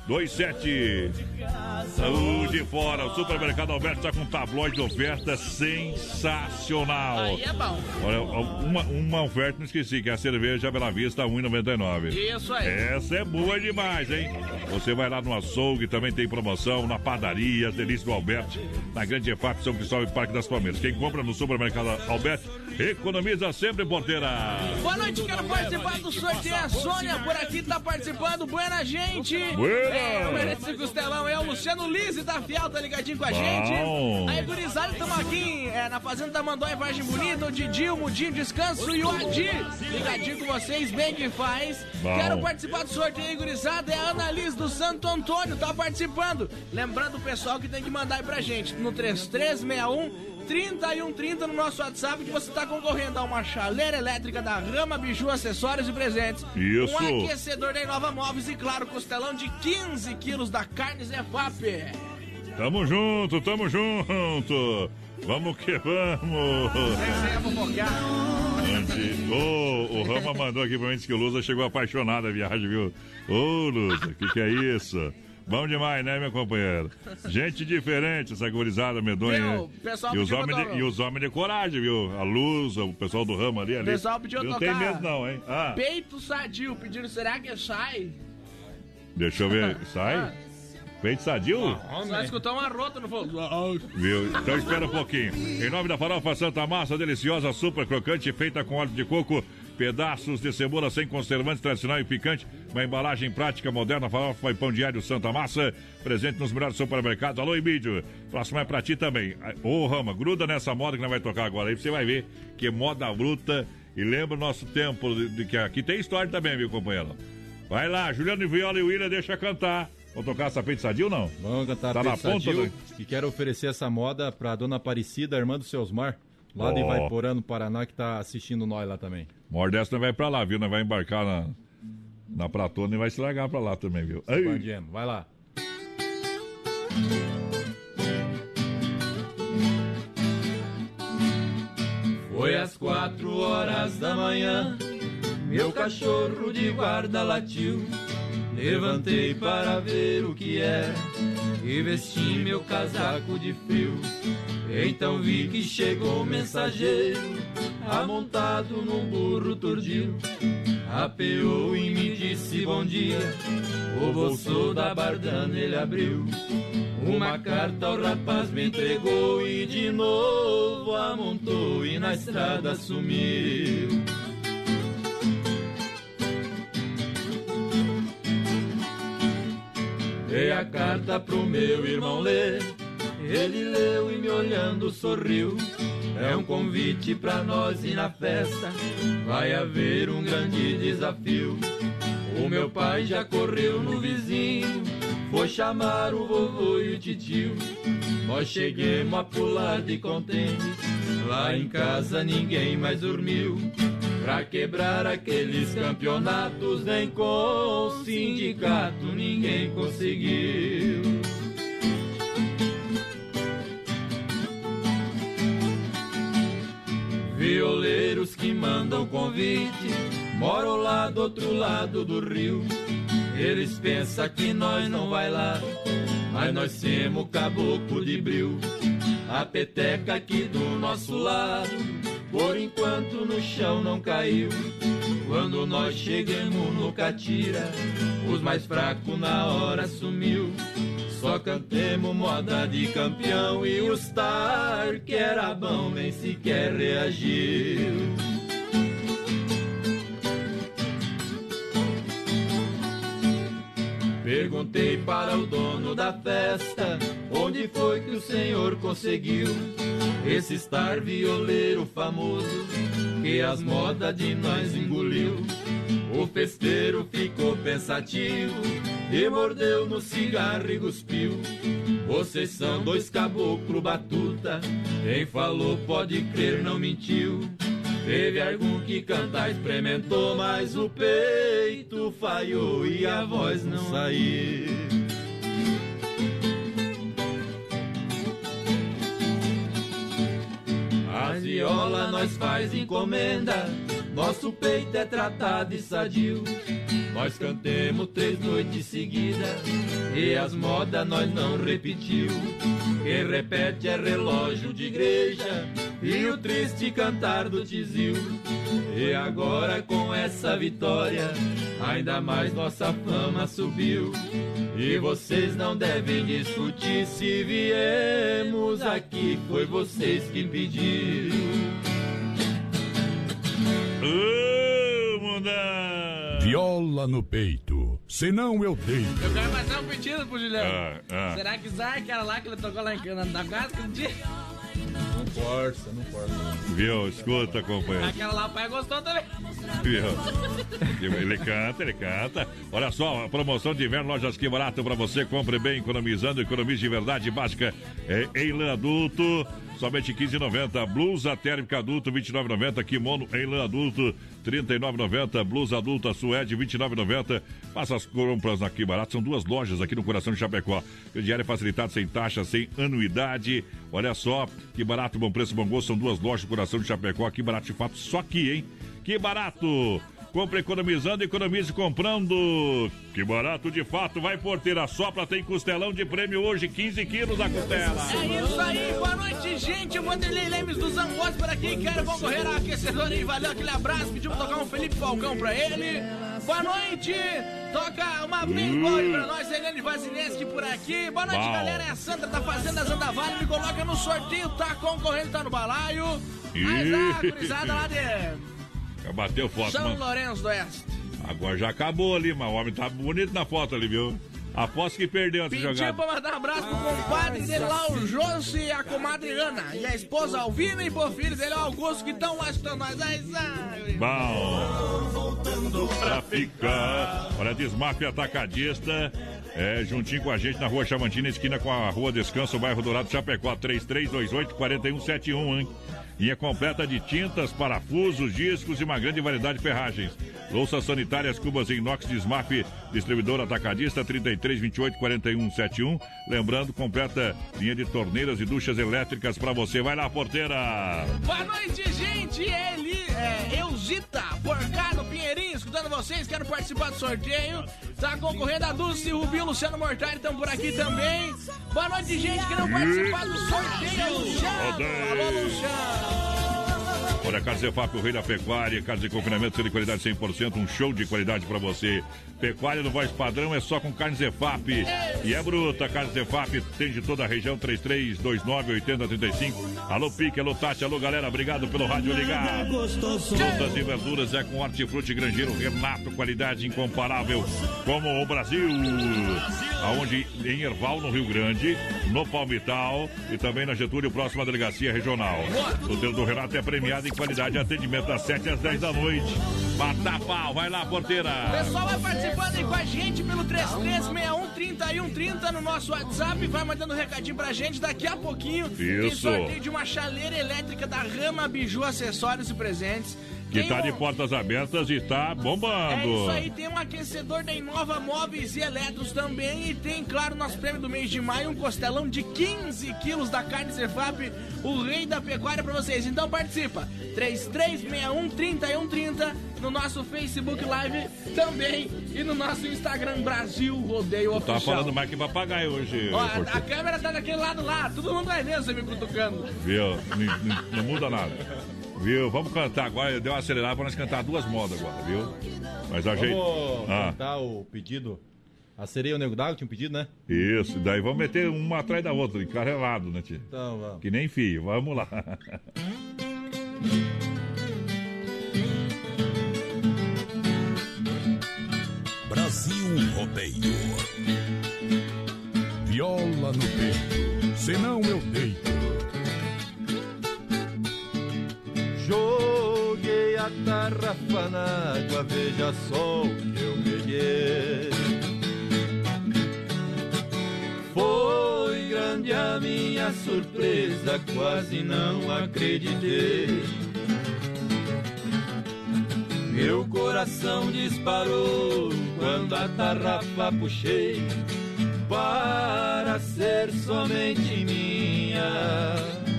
B: Saúde fora, o supermercado Alberto está com um tabloide de oferta sensacional.
D: Aí é bom.
B: Olha, uma, uma oferta não esqueci, que é a cerveja Bela Vista 1,99.
D: Isso aí.
B: Essa é boa demais, hein? Você vai lá no açougue, também tem promoção, na padaria, as delícias do Alberto, na Grande EFAP, São Cristóvão e Parque das Palmeiras. Quem compra no supermercado Alberto, economiza sempre, porteira.
D: Boa noite, quero participar do sorteio. A Sônia por aqui tá participando. Buena, gente.
B: Buena.
D: É, o Merece Costelão é o Luciano Lise da Fiel, tá ligadinho com a
B: Bom.
D: gente. Aí, gurizada, estamos aqui é, na Fazenda da Mandóia, Vargem Bonita, o Didi, o Mudinho Descanso e o Adi. Ligadinho com vocês, bem que faz.
B: Bom.
D: Quero participar do sorteio, aí, gurizada. É a Annalise do Santo Antônio, tá participando. Lembrando o pessoal que tem que mandar aí pra gente no 3361 3130 no nosso WhatsApp que você está concorrendo a uma chaleira elétrica da Rama Biju, acessórios e presentes.
B: Isso.
D: Um aquecedor da Inova Móveis e, claro, costelão de 15 quilos da carne Zé Fap.
B: Tamo junto, tamo junto. Vamos que vamos. Gente, ô, o Rama mandou aqui pra mim que o Lusa chegou apaixonado a viagem, viu? Ô, Lusa, o que, que é isso? Bom demais, né, meu companheiro? Gente diferente, essa gurizada medonha.
D: Meu, pessoal
B: e, os homens de, e os homens de coragem, viu? A Luz, o pessoal do ramo ali. ali.
D: O pessoal pediu
B: Não
D: tocar.
B: tem medo, não, hein? Ah,
D: Peito sadio, pedindo, será que sai?
B: deixa eu ver. Sai? Peito sadio?
D: Só escutar uma rota no fogo.
B: Viu? Então espera um pouquinho. Em nome da farofa Santa Massa, deliciosa, super crocante, feita com óleo de coco, pedaços de cebola sem conservantes, tradicional e picante, uma embalagem prática, moderna, farofa e pão diário Santa Massa, presente nos melhores supermercados. Alô, Emílio, próximo é pra ti também. Ô, Rama, gruda nessa moda que nós vai tocar agora aí, você vai ver que é moda bruta e lembra o nosso tempo, de, de que aqui tem história também, viu, companheiro? Vai lá, Juliano Viola e William, deixa cantar. Vão tocar essa peito sadio ou não?
F: Vamos cantar
B: Tá na ponta
F: Sadio,
B: do-
F: E quero oferecer essa moda pra dona Aparecida, irmã do Seusmar, lá de
B: Ó.
F: Vaiporã, no Paraná, que tá assistindo nós lá também.
B: Nós vai pra lá, viu? Nós vai embarcar na, na Pratona e vai se largar pra lá também, viu?
F: Bandiano, vai lá.
G: Foi às quatro horas da manhã, meu cachorro de guarda latiu. Levantei para ver o que era e vesti meu casaco de frio. Então vi que chegou o mensageiro, amontado num burro tordil. Apeou e me disse bom dia, o bolso da bardana ele abriu. Uma carta o rapaz me entregou e de novo amontou e na estrada sumiu. Dei a carta pro meu irmão ler. Ele leu e me olhando sorriu. É um convite pra nós ir na festa. Vai haver um grande desafio. O meu pai já correu no vizinho. Foi chamar o vovô e o titio. Nós cheguemos a pular de contente. Lá em casa ninguém mais dormiu. Pra quebrar aqueles campeonatos, nem com o sindicato ninguém conseguiu. Violeiros que mandam convite moram lá do outro lado do rio. Eles pensam que nós não vai lá, mas nós temos caboclo de bril. A peteca aqui do nosso lado, por enquanto no chão não caiu. Quando nós chegamos no Catira, os mais fracos na hora sumiu. Só cantemos moda de campeão e o Star, que era bom, nem sequer reagiu. Perguntei para o dono da festa onde foi que o senhor conseguiu esse estar violeiro famoso que as modas de nós engoliu. O festeiro ficou pensativo e mordeu no cigarro e cuspiu. Vocês são dois caboclo batuta, quem falou pode crer não mentiu. Teve algum que cantar experimentou, mas o peito falhou e a voz não saiu. As viola nós faz encomenda, nosso peito é tratado e sadio. Nós cantemos três noites seguidas e as modas nós não repetiu. Quem repete é relógio de igreja e o triste cantar do tizil. E agora com essa vitória, ainda mais nossa fama subiu. E vocês não devem discutir se viemos aqui, foi vocês que pediram.
B: Vamos dar!
Q: Viola no peito, senão eu deito.
D: Eu quero fazer um pedido pro Juliano.
B: Ah, ah.
D: Será que sai aquela lá que ele tocou lá em Cana da casa aquele dia?
F: Não força, não força.
B: Viu? Escuta, companheiro.
D: Aquela lá o pai gostou também.
B: Viu? Ele canta, ele canta. Olha só, a promoção de inverno, lojas que barato pra você. Compre bem, economizando, economize de verdade básica é, em lã adulto. Somente 15,90. Blusa térmica adulto, 29,90. Kimono em lã adulto, 39,90. Blusa adulta suede, 29,90. Faça as compras aqui barato. São duas lojas aqui no coração de Chapecó. Crediário facilitado, sem taxa, sem anuidade. Olha só, que barato, bom preço, bom gosto. São duas lojas no coração de Chapecó. Que barato de fato, só aqui, hein? Que barato! Compre economizando, economize comprando. Que barato de fato, vai porteira sopra, tem costelão de prêmio hoje, 15 quilos a costela.
D: É isso aí, boa noite, gente. O Vanderlei Lemes dos Angos por aqui. Quero concorrer ao aquecedor aí. Valeu aquele abraço. Pediu pra tocar um Felipe Falcão pra ele. Boa noite. Toca uma bem aí pra nós, Helene Vazineski por aqui. Boa noite, galera. É a Sandra da Fazenda Zandavalho. Me coloca no sorteio, tá concorrendo, tá no balaio. Mas a lá de
B: Já bateu foto,
D: São
B: mano.
D: Lourenço do Oeste.
B: Agora já acabou ali, mas o homem tá bonito na foto ali, viu? Aposto que perdeu essa
D: Pediu
B: jogada.
D: pra mandar um abraço pro compadre dele lá, o Josi e a comadre Ana. E a esposa Alvina e pro filho dele, o Augusto, que estão lá escutando nós. Aí, sai.
B: Bom, pra ficar. Olha, Desmaf Atacadista. É, juntinho com a gente na rua Chamantina, esquina com a rua Descanso, bairro Dourado, Chapecó, 3328-4171, hein? Linha completa de tintas, parafusos, discos e uma grande variedade de ferragens. Louças sanitárias, cubas em inox Desmaf, distribuidor atacadista 3328-4171. Lembrando, completa linha de torneiras e duchas elétricas pra você. Vai lá, porteira!
D: Boa noite, gente. Eli, é, Eusita, por cá no Pinheirinho, escutando vocês. Quero participar do sorteio. Tá concorrendo a Dulce, Rubinho, Luciano Mortari estão por aqui também. Boa noite, gente. Quero participar do sorteio. Luciano. Alô, Luciano. Oh.
B: Olha, Carlos Efap, o rei da pecuária, carnes de confinamento, de qualidade 100%, um show de qualidade pra você. Pecuária no voz padrão é só com carnes Efap. E é bruta, carnes Efap, tem de toda a região, 3329-8035. Alô, Pique, alô, Tati, alô, galera, obrigado pelo rádio ligado. Frutas e verduras é com hortifruti grangeiro Renato, qualidade incomparável, como o Brasil. Aonde em Erval, no Rio Grande, no Palmital e também na Getúlio, próxima delegacia regional. O teu do Renato é premiado em qualidade de atendimento das 7 às 10 da noite. Mata pau, vai lá, porteira.
D: Pessoal, vai participando aí com a gente pelo 33613130 no nosso WhatsApp. Vai mandando um recadinho pra gente. Daqui a pouquinho tem
B: Isso.
D: sorteio de uma chaleira elétrica da Rama Biju Acessórios e Presentes.
B: Que tá
D: um-
B: de portas abertas e tá bombando.
D: É isso aí, tem um aquecedor da Inova Móveis e Eletros também. E tem, claro, nosso prêmio do mês de maio, um costelão de 15 quilos da carne Cefap, o rei da pecuária pra vocês. Então participa, 3361-3130 no nosso Facebook Live também e no nosso Instagram Brasil Rodeio
B: Tá
D: Oficial.
B: falando mais que papagaio hoje.
D: Ó, a, a câmera tá daquele lado lá, todo mundo vai ver você me cutucando.
B: Viu? N- n- Não muda nada. Viu? Vamos cantar agora. Deu uma acelerada pra nós cantar duas modas agora, viu? Mas a gente.
F: Vamos
B: Ah,
F: cantar o pedido. A sereia e o Nego d'Água tinha um pedido, né?
B: isso. Daí vamos meter uma atrás da outra, encarrelado, né, tio?
F: Então, vamos.
B: Que nem fio. Vamos lá.
Q: Brasil Rodeio. Viola no peito, senão eu deito.
F: Joguei a tarrafa na água, veja só o que eu peguei. Foi grande a minha surpresa, quase não acreditei. Meu coração disparou quando a tarrafa puxei para ser somente minha.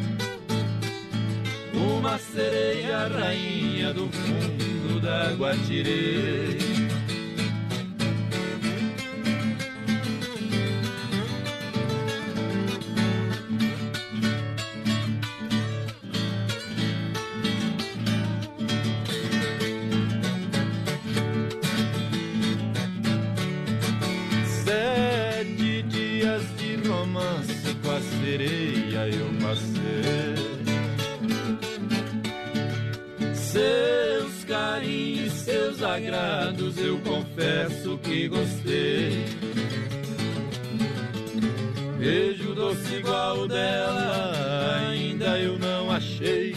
F: Uma sereia rainha do fundo d'água tirei. Sete dias de romance com a sereia eu seus agrados, eu confesso que gostei. Beijo doce igual dela, ainda eu não achei.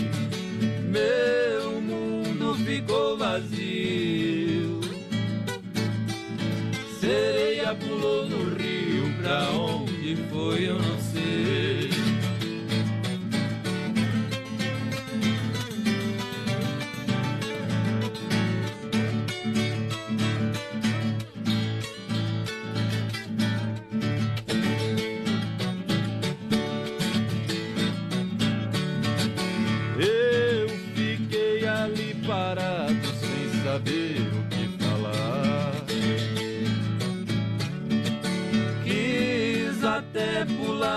F: Meu mundo ficou vazio. Sereia pulou no rio, pra onde foi eu não sei.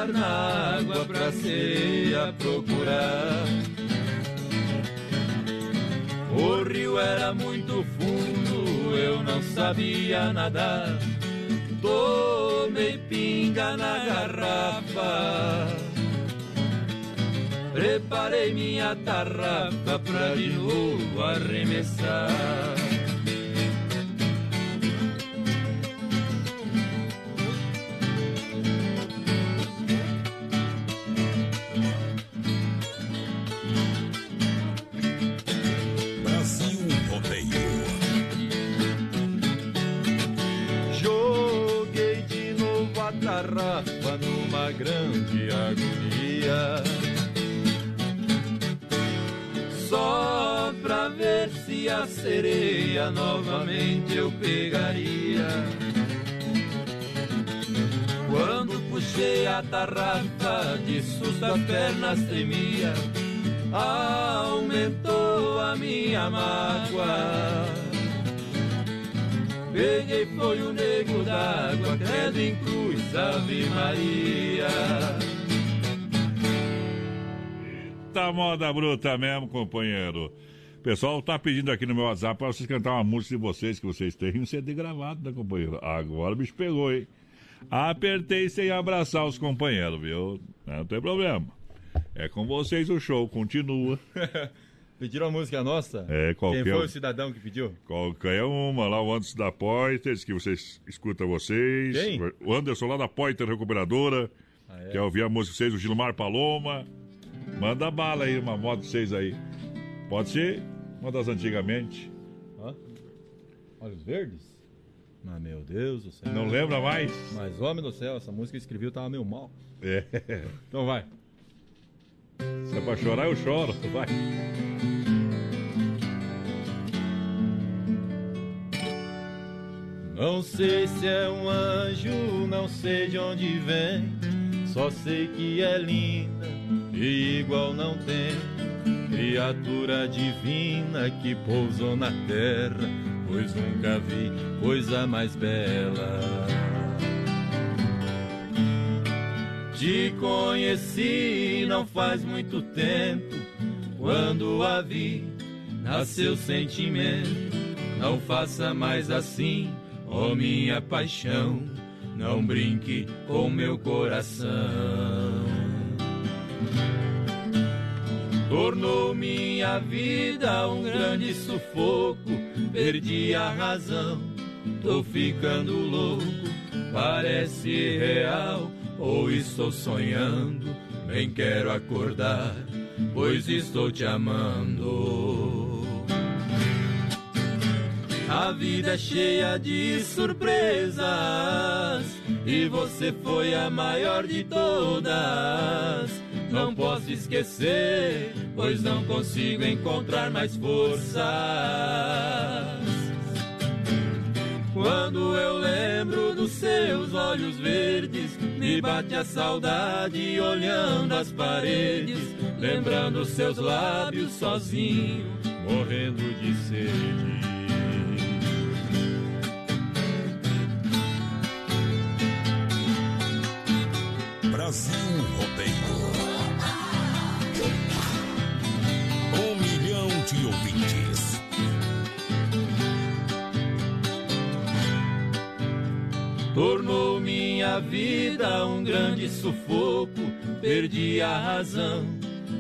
G: Na água pra ceia procurar. O rio era muito fundo, eu não sabia nadar. Tomei pinga na garrafa. Preparei minha tarrafa pra de novo arremessar. Grande agonia. Só pra ver se a sereia novamente eu pegaria. Quando puxei a tarrafa, de susto as pernas tremia. Aumentou a minha mágoa. Peguei foi o nego d'água, credo em cruz, Ave Maria.
B: Tá moda bruta mesmo, companheiro. Pessoal tá pedindo aqui no meu WhatsApp para vocês cantar uma música de vocês, que vocês têm um CD gravado, né, companheiro? Agora o bicho pegou, hein? Apertei sem abraçar os companheiros, viu? Não tem problema. É com vocês o show, continua.
G: Pediram a música nossa?
B: É, qualquer
G: Quem foi o cidadão que pediu?
B: Qualquer uma, lá o Anderson da Poiters, que vocês escutam vocês.
G: Quem?
B: O Anderson lá da Poiter Recuperadora.
G: Ah, é?
B: Quer ouvir a música de vocês, o Gilmar Paloma. Manda bala aí, uma moto de vocês aí. Pode ser uma das antigamente.
G: Hã? Olhos Verdes? Mas meu Deus do céu.
B: Não lembra mais?
G: Mas homem do céu, essa música que escrevi eu tava meio mal.
B: É.
G: Então vai.
B: Se é pra chorar, eu choro. Vai.
G: Não sei se é um anjo, não sei de onde vem. Só sei que é linda e igual não tem. Criatura divina que pousou na terra, pois nunca vi coisa mais bela. Te conheci não faz muito tempo, quando a vi, nasceu sentimento. Não faça mais assim, ó minha paixão, não brinque com meu coração. Tornou minha vida um grande sufoco, perdi a razão, tô ficando louco, parece real ou estou sonhando, bem quero acordar, pois estou te amando. A vida é cheia de surpresas e você foi a maior de todas. Não posso esquecer, pois não consigo encontrar mais forças. Quando eu lembro dos seus olhos verdes, me bate a saudade olhando as paredes, lembrando seus lábios sozinho, morrendo de sede. Minha vida um grande sufoco, perdi a razão,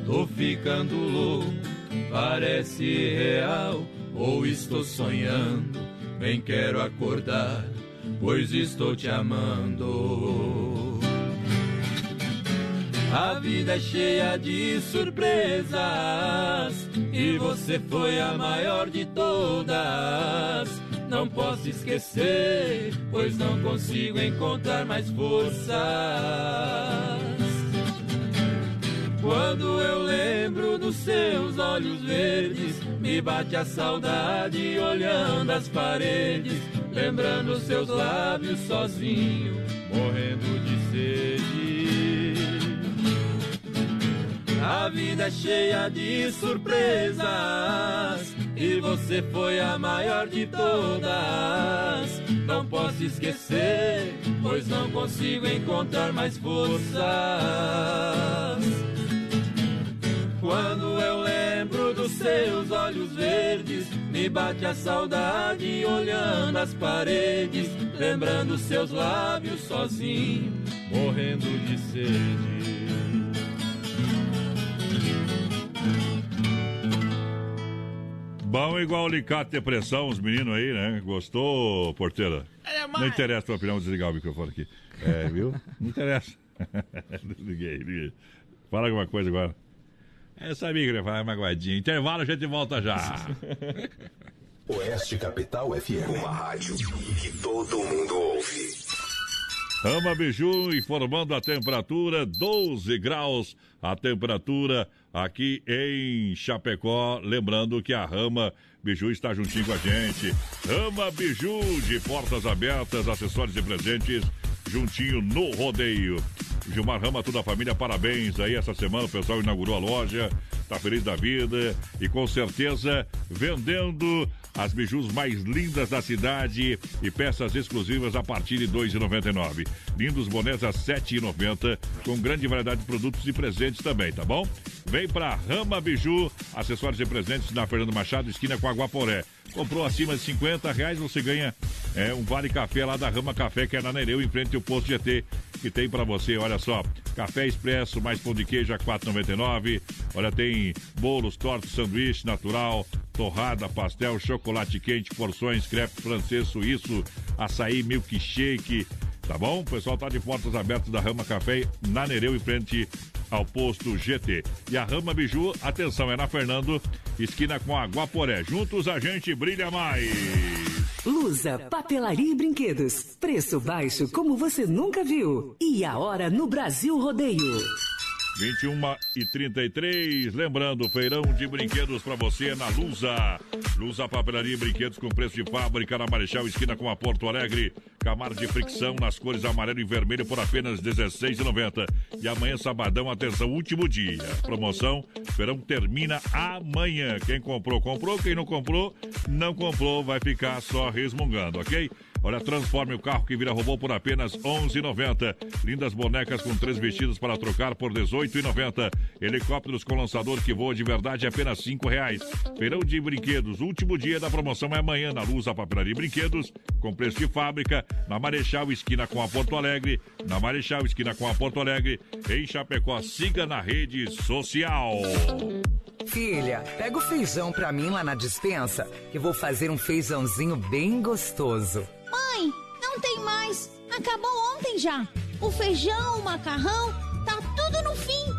G: tô ficando louco, parece real ou estou sonhando, bem quero acordar, pois estou te amando. A vida é cheia de surpresas e você foi a maior de todas. Não posso esquecer, pois não consigo encontrar mais forças. Quando eu lembro dos seus olhos verdes, me bate a saudade olhando as paredes, lembrando seus lábios sozinho, morrendo de sede. A vida é cheia de surpresas e você foi a maior de todas. Não posso esquecer, pois não consigo encontrar mais forças. Quando eu lembro dos seus olhos verdes, me bate a saudade olhando as paredes, lembrando seus lábios sozinho, morrendo de sede.
B: Bom igual alicate de pressão, os meninos aí, né? Gostou, porteira?
D: É
B: Não interessa a tua opinião, vou desligar o microfone aqui. É, viu? Não interessa. desliguei, desliguei. Fala alguma coisa agora. É, sabia que ele ia falar magoadinho. Intervalo, a gente volta já.
R: Oeste Capital FM, uma rádio que todo mundo ouve.
B: Rama Biju informando a temperatura, 12 graus a temperatura aqui em Chapecó. Lembrando que a Rama Biju está juntinho com a gente. Rama Biju, de portas abertas, acessórios e presentes, juntinho no rodeio. Gilmar Rama, toda a família, parabéns aí. Essa semana o pessoal inaugurou a loja, tá feliz da vida e com certeza vendendo as bijus mais lindas da cidade e peças exclusivas a partir de R$ 2,99. Lindos bonés a R$ 7,90 com grande variedade de produtos e presentes também, tá bom? Vem pra Rama Biju, acessórios e presentes na Fernando Machado, esquina com Aguaporé. Comprou acima de 50 reais, você ganha é, um vale café lá da Rama Café, que é na Nereu, em frente ao posto GT, que tem para você, olha só. Café expresso, mais pão de queijo a 4,99. Olha, tem bolos, tortas, sanduíche natural, torrada, pastel, chocolate quente, porções, crepe francês, suíço, açaí, milkshake. Tá bom? O pessoal tá de portas abertas da Rama Café na Nereu, em frente ao posto GT. E a Rama Biju, atenção, é na Fernando, esquina com a Guaporé. Juntos a gente brilha mais.
I: Lusa, papelaria e brinquedos. Preço baixo como você nunca viu. E a hora no Brasil Rodeio.
B: 21 e 33, lembrando, feirão de brinquedos para você na Lusa. Lusa Papelaria e Brinquedos com preço de fábrica na Marechal Esquina com a Porto Alegre. Camar de fricção nas cores amarelo e vermelho por apenas R$ 16,90. E amanhã, sabadão, atenção, último dia. Promoção, feirão termina amanhã. Quem comprou, comprou. Quem não comprou, não comprou. Vai ficar só resmungando, ok? Olha, transforme o carro que vira robô por apenas R$ 11,90. Lindas bonecas com três vestidos para trocar por R$ 18,90. Helicópteros com lançador que voa de verdade apenas R$ 5,00. Feirão de brinquedos, último dia da promoção é amanhã na Luz, a Papelaria Brinquedos, com preço de fábrica, na Marechal Esquina com a Porto Alegre, na Marechal Esquina com a Porto Alegre, em Chapecó. Siga na rede social.
J: Filha, pega o feijão pra mim lá na dispensa, que vou fazer um feijãozinho bem gostoso.
K: Mãe, não tem mais. Acabou ontem já. O feijão, o macarrão, tá tudo no fim.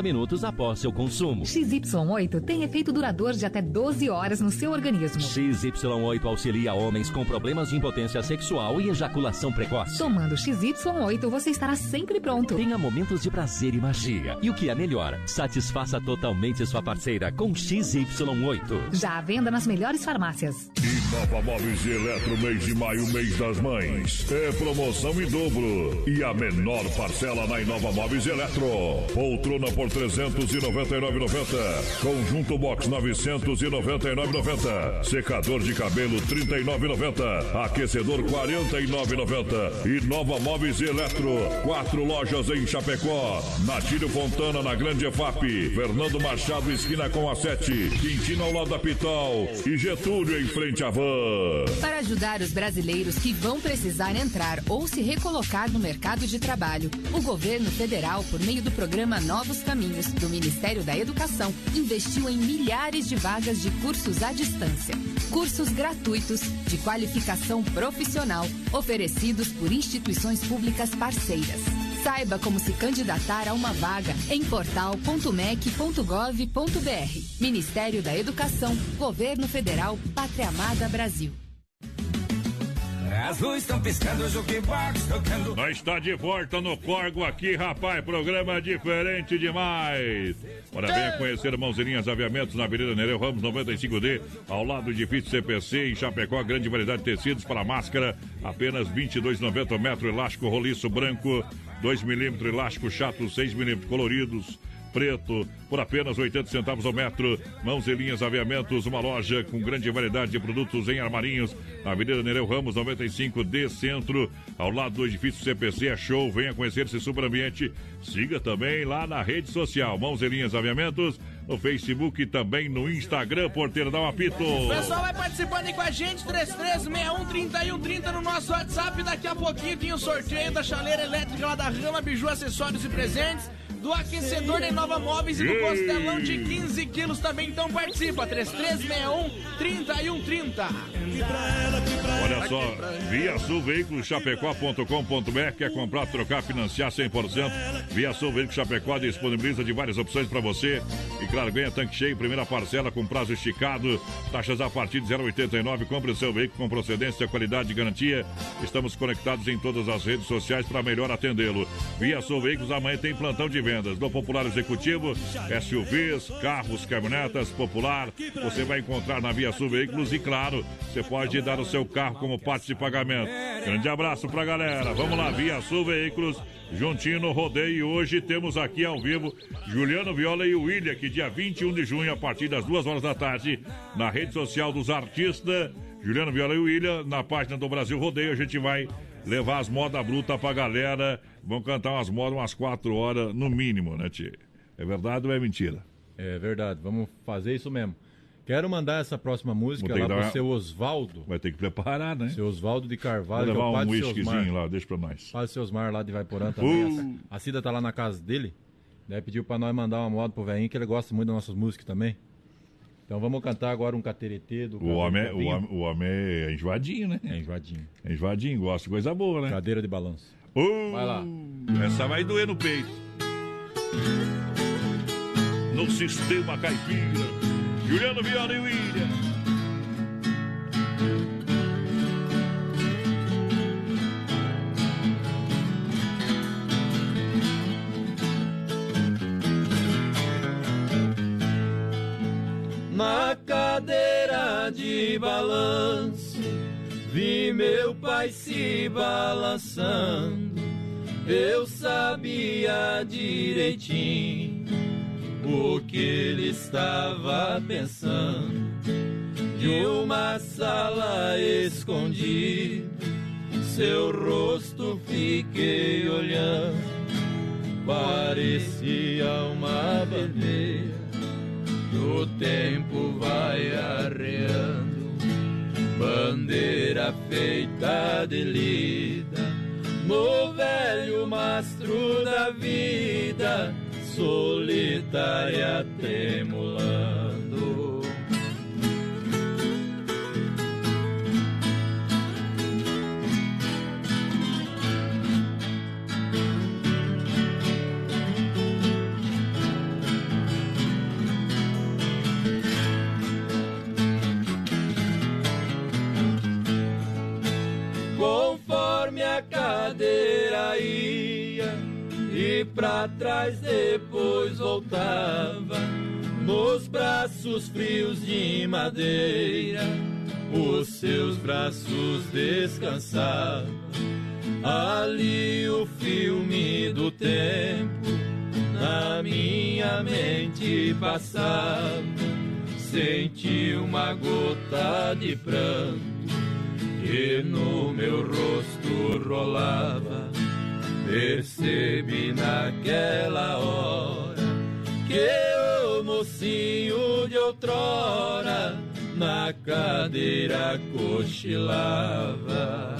O: minutos após seu consumo.
N: XY8 tem efeito duradouro de até 12 horas no seu organismo.
O: XY8 auxilia homens com problemas de impotência sexual e ejaculação precoce.
N: Tomando XY8, você estará sempre pronto.
O: Tenha momentos de prazer e magia. E o que é melhor, satisfaça totalmente sua parceira com XY8.
N: Já à venda nas melhores farmácias.
P: E Nova Móveis e Eletro, mês de maio, mês das mães. É promoção em dobro. E a menor parcela na Inova Móveis e Eletro. Poltrona por 399,90. Conjunto box 999,90. Secador de cabelo 39,90. Aquecedor 49,90. E Nova Móveis Eletro. Quatro lojas em Chapecó. Natílio Fontana na Grande EFAP. Fernando Machado esquina com a 7. Quintino ao lado da Pitol. E Getúlio em frente à van.
N: Para ajudar os brasileiros que vão precisar entrar ou se recolocar no mercado de trabalho, o governo federal, por meio do programa Novos Caminhos do Ministério da Educação, investiu em milhares de vagas de cursos à distância. Cursos gratuitos de qualificação profissional oferecidos por instituições públicas parceiras. Saiba como se candidatar a uma vaga em portal.mec.gov.br. Ministério da Educação, Governo Federal, Pátria Amada Brasil.
C: As luzes estão piscando, o jukebox tocando.
B: Nós está de volta no Corgo aqui, rapaz. Programa diferente demais. Ora, venha conhecer Mãozinhas Aviamentos na Avenida Nereu Ramos 95D, ao lado do edifício CPC, em Chapecó. Grande variedade de tecidos para máscara, apenas R$ 22,90 metro. Elástico roliço branco, 2 milímetros. Elástico chato, 6 milímetros. Coloridos preto por apenas 80 centavos ao metro. Mãos e linhas aviamentos, uma loja com grande variedade de produtos em armarinhos. Na Avenida Nereu Ramos, 95D Centro, ao lado do edifício CPC. É show, venha conhecer esse super ambiente. Siga também lá na rede social Mãos e Linhas Aviamentos, no Facebook e também no Instagram. Porteiro, dá um apito.
D: O pessoal vai participando aí com a gente, 33613130 no nosso WhatsApp. Daqui a pouquinho tem o sorteio da chaleira elétrica lá da Rama, Biju, acessórios e presentes. Do aquecedor da Nova Móveis e do costelão de 15 quilos também. Então participa, 3361-3130.
B: Olha só, Via Sul Veículos Chapecó.com.br quer comprar, trocar, financiar 100%. Via Sul Veículos Chapecó disponibiliza de várias opções para você. E claro, ganha tanque cheio, primeira parcela com prazo esticado, taxas a partir de 0,89. Compre o seu veículo com procedência, qualidade e garantia. Estamos conectados em todas as redes sociais para melhor atendê-lo. Via Sul Veículos amanhã tem plantão de vendas do Popular Executivo, SUVs, carros, caminhonetas, Popular. Você vai encontrar na Via Sul Veículos e claro, você pode dar o seu carro como parte de pagamento. Grande abraço pra galera. Vamos lá, Via Sul Veículos, juntinho no rodeio. Hoje temos aqui ao vivo Juliano Viola e o William, que dia 21 de junho, a partir das duas horas da tarde, na rede social dos artistas. Juliano Viola e o William, na página do Brasil Rodeio, a gente vai levar as modas brutas pra galera. Vão cantar umas modas umas quatro horas, no mínimo, né, Tio? É verdade ou é mentira?
F: É verdade, vamos fazer isso mesmo. Quero mandar essa próxima música lá
B: dar
F: pro seu Osvaldo.
B: Vai ter que preparar, né?
F: Seu Osvaldo de Carvalho,
B: Vou
F: é
B: levar
F: o pai
B: um whiskyzinho lá, deixa pra nós.
F: Do seu Osmar lá de Vaiporã também.
B: Uh.
F: A Cida tá lá na casa dele. Daí pediu pra nós mandar uma moda pro velhinho, que ele gosta muito das nossas músicas também. Então vamos cantar agora um cateretê do
B: O homem, é- o, homem, o homem é enjoadinho, né?
F: É enjoadinho.
B: É enjoadinho, gosta de coisa boa, né?
F: Cadeira de balanço.
B: Uh,
F: Vai lá.
B: Essa vai doer no peito. No sistema caipira. Juliano Viola e William.
G: Cadeira de balanço, vi meu pai se balançando. Eu sabia direitinho o que ele estava pensando. De uma sala escondida, seu rosto fiquei olhando. Parecia uma bandeira o tempo vai arreando, bandeira feita de lida, no velho mastro da vida, solitária tremulando. Cadeira ia e pra trás depois voltava nos braços frios de madeira os seus braços descansavam. Ali o filme do tempo na minha mente passava senti uma gota de pranto que no meu rosto rolava. Percebi naquela hora que o mocinho de outrora na cadeira cochilava.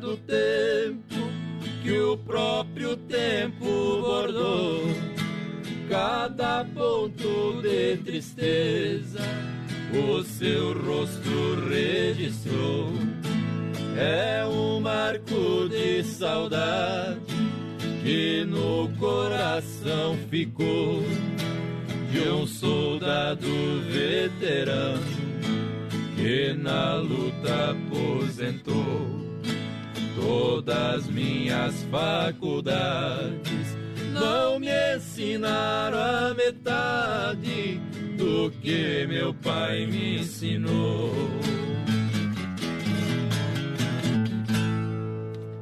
G: Do tempo que o próprio tempo bordou. Cada ponto de tristeza o seu rosto registrou. É um marco de saudade que no coração ficou de um soldado veterano que na luta aposentou todas minhas faculdades não me ensinaram a metade do que meu pai me ensinou.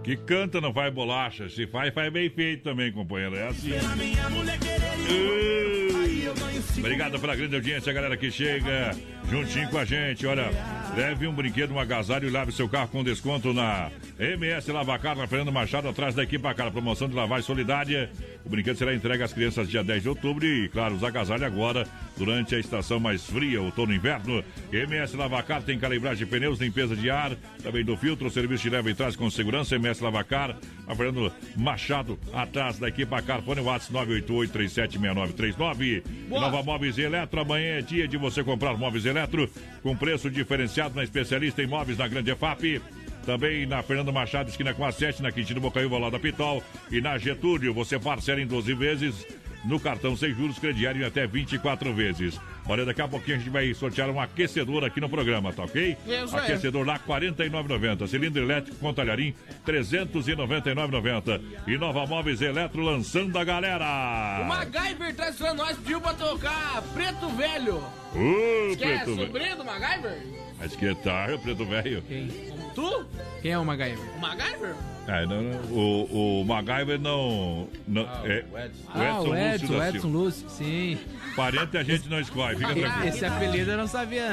B: Que canta não faz bolacha, se faz, faz bem feito também, companheiro. É assim. Obrigado pela grande audiência, galera que chega juntinho com a gente. Olha, leve um brinquedo, um agasalho e lave seu carro com desconto na MS Lavacar, na Fernando Machado, atrás da equipe cara. Promoção de lavagem solidária. O brinquedo será entregue às crianças dia 10 de outubro e, claro, os agasalhos agora, durante a estação mais fria, outono e inverno. MS Lavacar tem calibragem de pneus, limpeza de ar, também do filtro, serviço de leva e trás com segurança. MS Lavacar, na Fernando Machado, atrás da equipe Car. Fone WhatsApp 988-376939. Nova Móveis e Eletro, amanhã é dia de você comprar móveis eletro com preço diferenciado na especialista em móveis na Grande EFAP. Também na Fernando Machado, esquina com a 7, na Quintino Bocaiúva, lá da Pitol. E na Getúlio, você parcela em 12 vezes no cartão sem juros crediário em até 24 vezes. Olha, daqui a pouquinho a gente vai sortear um aquecedor aqui no programa, tá ok?
D: Isso é.
B: aquecedor lá, R$ 49,90. Cilindro elétrico com talharim, R$ 399,90. E Nova Móveis Eletro lançando a galera.
D: O MacGyver tá esperando nós, pediu pra tocar Preto Velho. Que é
B: Preto Velho.
D: sobrinho do MacGyver?
B: Mas que tá, Preto Velho.
D: Tu?
H: Quem é o MacGyver?
D: O MacGyver?
B: É, não, não, o, o MacGyver não. não é,
H: Ah, o Edson,
B: da
H: o Edson
B: Silva.
H: Lúcio, sim.
B: Parente a gente não escolhe, fica tranquilo.
H: Esse apelido eu não sabia.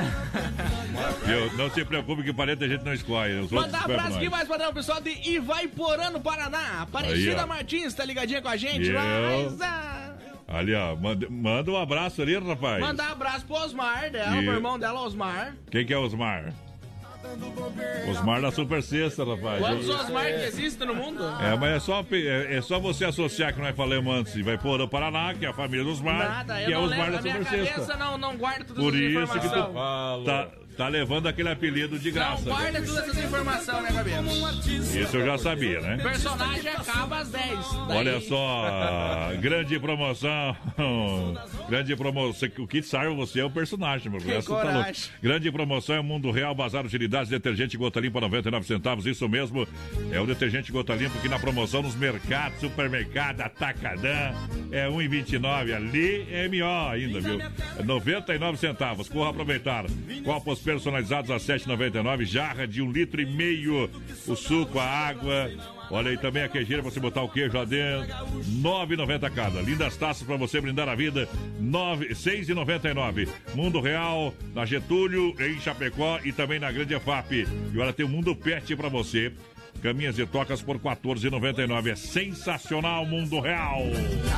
B: Viu? Não se preocupe que parente a gente não escolhe.
D: Mandar abraço aqui mais padrão, pessoal de Ivaiporã, no Paraná. Aparecida
B: Aí.
D: Martins tá ligadinha com a gente
B: Eu-
D: lá. Isa.
B: Ali, ó. Manda, manda um abraço ali, rapaz.
D: Mandar abraço pro Osmar dela,
B: E-
D: pro irmão dela, Osmar.
B: Quem que é Osmar? Osmar da Super Sexta, rapaz.
D: Quantos Osmar que existem no mundo?
B: É, mas é só, é, é só você associar que nós falamos antes. Vai pôr o Paraná, que é a família do Osmar.
D: Nada, eu
B: que é
D: não
B: Osmar
D: lembro,
B: da Super
D: cabeça
B: Sexta.
D: não, não guarda todas
B: Por isso que tu tá, tá levando aquele apelido de
D: Não
B: graça.
D: guarda todas essas informações, né?
B: Isso eu já sabia, né?
D: O personagem acaba às 10. Daí-
B: Olha só, grande promoção. grande promoção. O que serve você é o personagem, meu. Resto tá louco. Grande promoção é o Mundo Real, Bazar Utilidades, detergente gota limpa 99 centavos. Isso mesmo, é o detergente gota limpa que na promoção nos mercados, supermercado, atacadã, é 1,29. Ali é MO ainda, viu? É 99 centavos. Corra aproveitar. Copos personalizados a 7,99. Jarra de um litro e meio. O suco, a água. Olha aí também a queijeira pra você botar o queijo lá dentro. 9,90 cada. Lindas taças pra você brindar a vida. 9, 6,99. Mundo Real, na Getúlio, em Chapecó e também na Grande EFAP. E olha, tem o Mundo Pet pra você. Caminhas e tocas por 14,99. É sensacional, Mundo Real.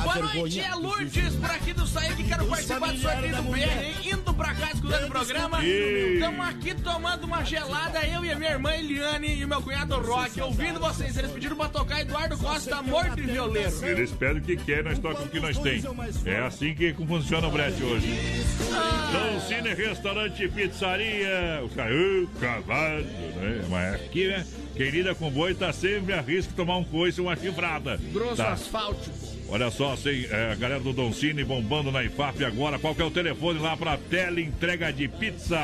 D: Boa noite, é Lourdes por aqui do Saí que quero participar do sorteio do BR, indo pra cá escutando o programa. Estamos aqui tomando uma gelada, eu e a minha irmã Eliane e o meu cunhado Rock, ouvindo vocês. Eles pediram pra tocar Eduardo Costa, Morto e Violeiro.
B: Eles pedem o que quer, nós tocamos o que nós tem. É assim que funciona o brete hoje. Então, Cine Restaurante Pizzaria. Caras, "Ô, cavalo, né? Mas aqui, né? Quem lida com boi tá sempre a risco de tomar um coice e uma chifrada.
D: Grosso
B: Tá.
D: asfáltico.
B: Olha só, sem, é, a galera do Don Cine bombando na IFAP agora. Qual que é o telefone lá pra tela entrega de pizza?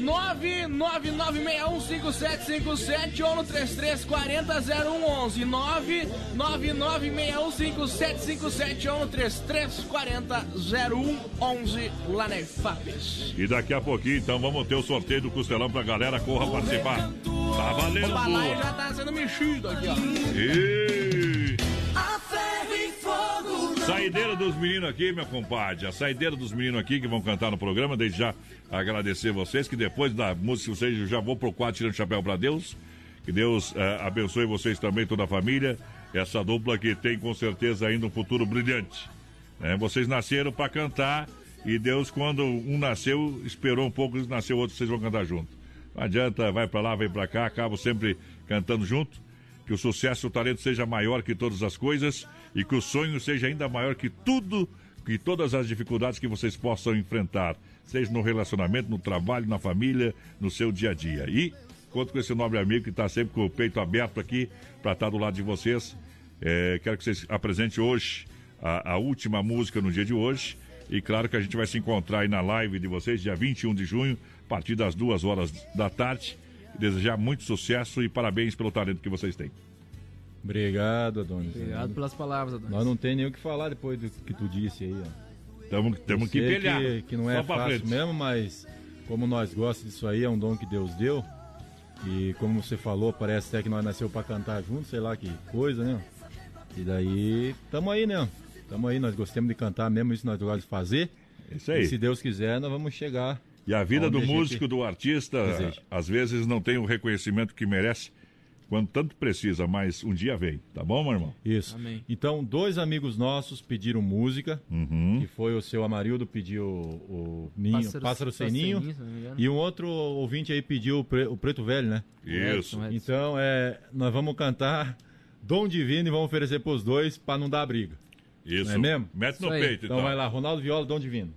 D: 999615757 ou no 33400111 999615757 ou no 33400111 lá na IFAPES.
B: E daqui a pouquinho, então, vamos ter o sorteio do Costelão pra galera. Corra participar. Tá valendo.
D: O balaio já tá sendo mexido aqui, ó.
B: E... Saideira dos meninos aqui, meu compadre. A saideira dos meninos aqui que vão cantar no programa. Desde já agradecer vocês, que depois da música vocês já vou pro quadro tirando chapéu pra Deus. Que Deus eh, abençoe vocês também, toda a família. Essa dupla que tem com certeza ainda um futuro brilhante. né? vocês nasceram para cantar e Deus, quando um nasceu, esperou um pouco, nasceu outro, vocês vão cantar junto. Não adianta, vai pra lá, vem pra cá, acabo sempre cantando junto. Que o sucesso e o talento seja maior que todas as coisas e que o sonho seja ainda maior que tudo, que todas as dificuldades que vocês possam enfrentar, seja no relacionamento, no trabalho, na família, no seu dia a dia. E conto com esse nobre amigo que está sempre com o peito aberto aqui para estar do lado de vocês. É, quero que vocês apresentem hoje a, a última música no dia de hoje. E claro que a gente vai se encontrar aí na live de vocês, dia 21 de junho, a partir das duas horas da tarde. Desejar muito sucesso e parabéns pelo talento que vocês têm.
F: Obrigado, Adonis.
H: Obrigado pelas palavras, Adonis.
F: Nós não tem nem o que falar depois do que tu disse aí, ó.
B: Tamo, tamo que pelear.
F: Que, que não é fácil
B: frente.
F: mesmo, mas como nós gostamos disso aí, é um dom que Deus deu. E como você falou, parece até que nós nasceu pra cantar junto, sei lá que coisa, né? E daí, tamo aí, né? Tamo aí, nós gostamos de cantar mesmo, isso nós gostamos de fazer.
B: Isso aí.
F: E se Deus quiser, nós vamos chegar.
B: E a vida
F: onde
B: do
F: a gente
B: músico, do artista,
F: deseja.
B: às vezes não tem o reconhecimento que merece quando tanto precisa, mas um dia vem, tá bom, meu irmão?
F: Isso. Então, dois amigos nossos pediram música,
B: Uhum.
F: que foi o seu Amarildo pediu o Ninho,
H: Pássaro-
F: Pássaro, Sem Ninho, e um outro ouvinte aí pediu o, Pre- o Preto Velho, né?
B: Isso.
F: Então, é, nós vamos cantar Dom Divino e vamos oferecer pros dois para não dar briga.
B: Isso.
F: Não é mesmo?
B: Mete no peito,
F: Então
B: então.
F: vai lá, Ronaldo Viola, Dom Divino.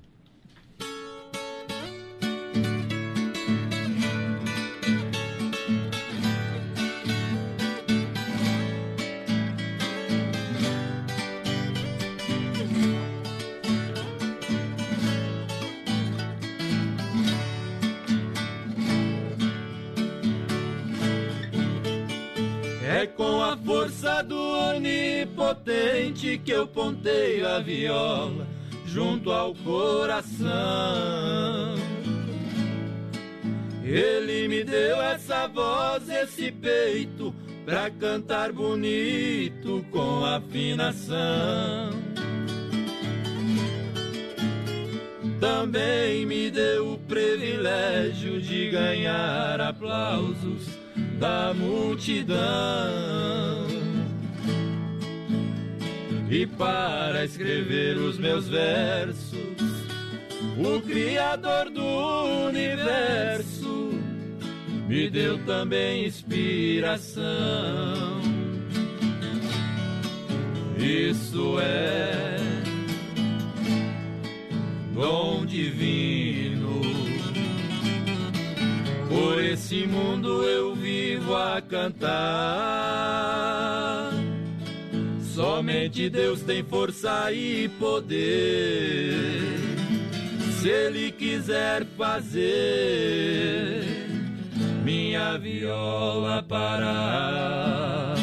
G: Onipotente que eu ponteio a viola junto ao coração. Ele me deu essa voz, esse peito, pra cantar bonito com afinação. Também me deu o privilégio de ganhar aplausos da multidão. E para escrever os meus versos, o Criador do universo me deu também inspiração. Isso é dom divino. Por esse mundo eu vivo a cantar. Somente Deus tem força e poder. Se Ele quiser fazer minha viola parar.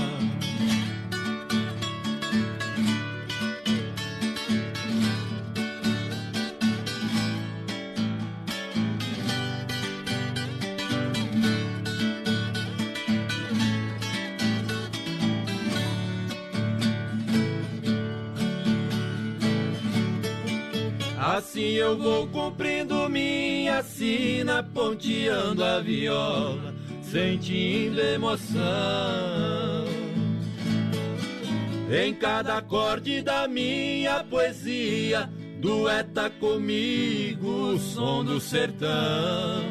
G: Assim eu vou cumprindo minha sina, ponteando a viola, sentindo emoção. Em cada acorde da minha poesia, dueta comigo o som do sertão.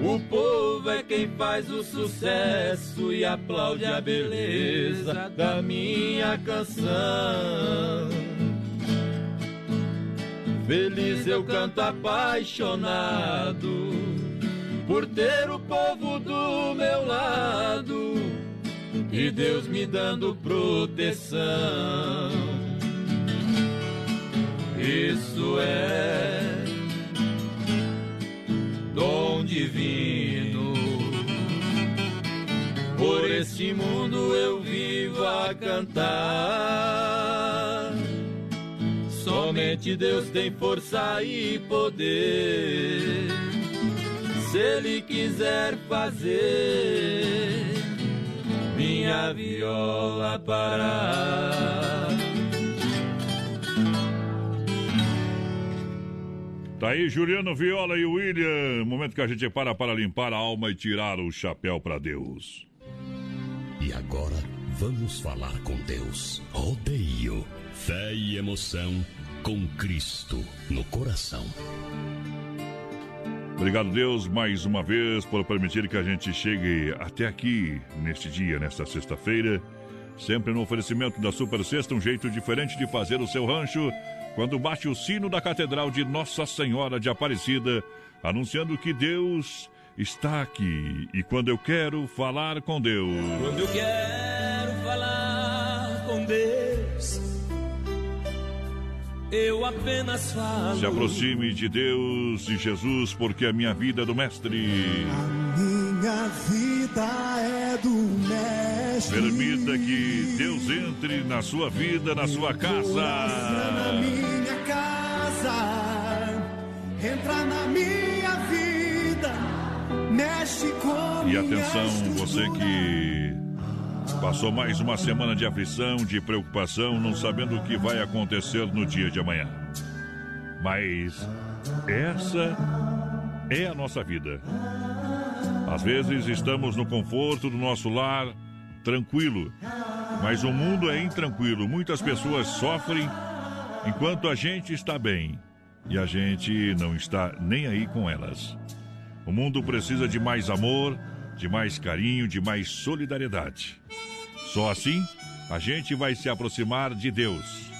G: O povo é quem faz o sucesso e aplaude a beleza da minha canção. Feliz eu canto apaixonado por ter o povo do meu lado e Deus me dando proteção. Isso é dom divino. Por este mundo eu vivo a cantar. Somente Deus tem força e poder. Se Ele quiser fazer minha viola parar.
B: Tá aí Juliano Viola e William. Momento que a gente para para limpar a alma e tirar o chapéu para Deus.
A: E agora vamos falar com Deus. Rodeio, fé e emoção com Cristo no coração.
B: Obrigado, Deus, mais uma vez por permitir que a gente chegue até aqui neste dia, nesta sexta-feira. Sempre no oferecimento da Super Sexta, um jeito diferente de fazer o seu rancho. Quando bate o sino da Catedral de Nossa Senhora de Aparecida, anunciando que Deus está aqui. E quando eu quero falar com Deus.
E: Quando eu quero eu apenas falo.
B: Se aproxime de Deus e Jesus, porque a minha vida é do Mestre.
S: Minha vida é do mestre.
B: Permita que Deus entre na sua vida, na sua
S: Entra
B: casa.
S: na minha casa, entra na minha vida, mexe com
B: E atenção, você que passou mais uma semana de aflição, de preocupação, não sabendo o que vai acontecer no dia de amanhã. Mas essa é a nossa vida. Às vezes estamos no conforto do nosso lar, tranquilo, mas o mundo é intranquilo. Muitas pessoas sofrem enquanto a gente está bem e a gente não está nem aí com elas. O mundo precisa de mais amor, de mais carinho, de mais solidariedade. Só assim a gente vai se aproximar de Deus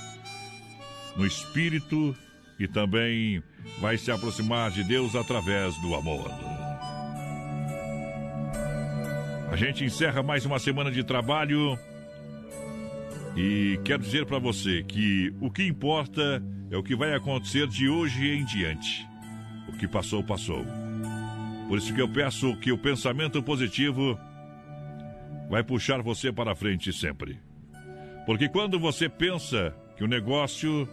B: no espírito e também vai se aproximar de Deus através do amor. A gente encerra mais uma semana de trabalho e quero dizer para você que o que importa é o que vai acontecer de hoje em diante. O que passou, passou. Por isso que eu peço que o pensamento positivo vai puxar você para frente sempre. Porque quando você pensa que o negócio,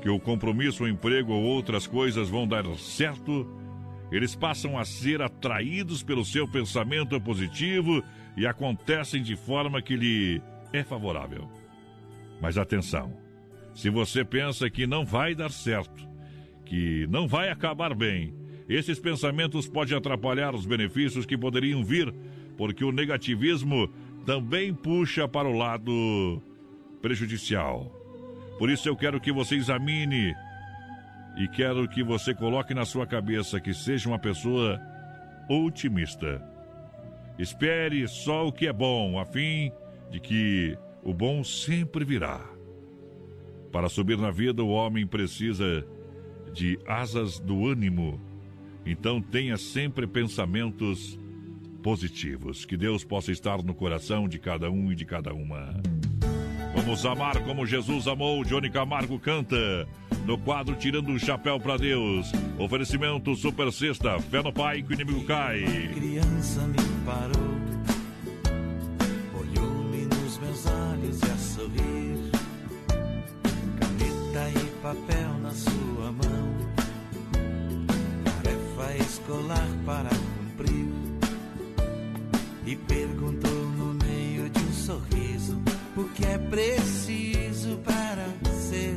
B: que o compromisso, o emprego ou outras coisas vão dar certo, eles passam a ser atraídos pelo seu pensamento positivo e acontecem de forma que lhe é favorável. Mas atenção, se você pensa que não vai dar certo, que não vai acabar bem, esses pensamentos podem atrapalhar os benefícios que poderiam vir, porque o negativismo também puxa para o lado prejudicial. Por isso eu quero que você examine e quero que você coloque na sua cabeça que seja uma pessoa otimista. Espere só o que é bom, a fim de que o bom sempre virá. Para subir na vida, o homem precisa de asas do ânimo. Então tenha sempre pensamentos positivos. Que Deus possa estar no coração de cada um e de cada uma. Vamos amar como Jesus amou. Johnny Camargo canta. No quadro Tirando o Chapéu para Deus. Oferecimento Super Sexta. Fé no Pai que o inimigo cai.
S: criança me parou, olhou-me nos meus olhos e para cumprir, e perguntou no meio de um sorriso o que é preciso para ser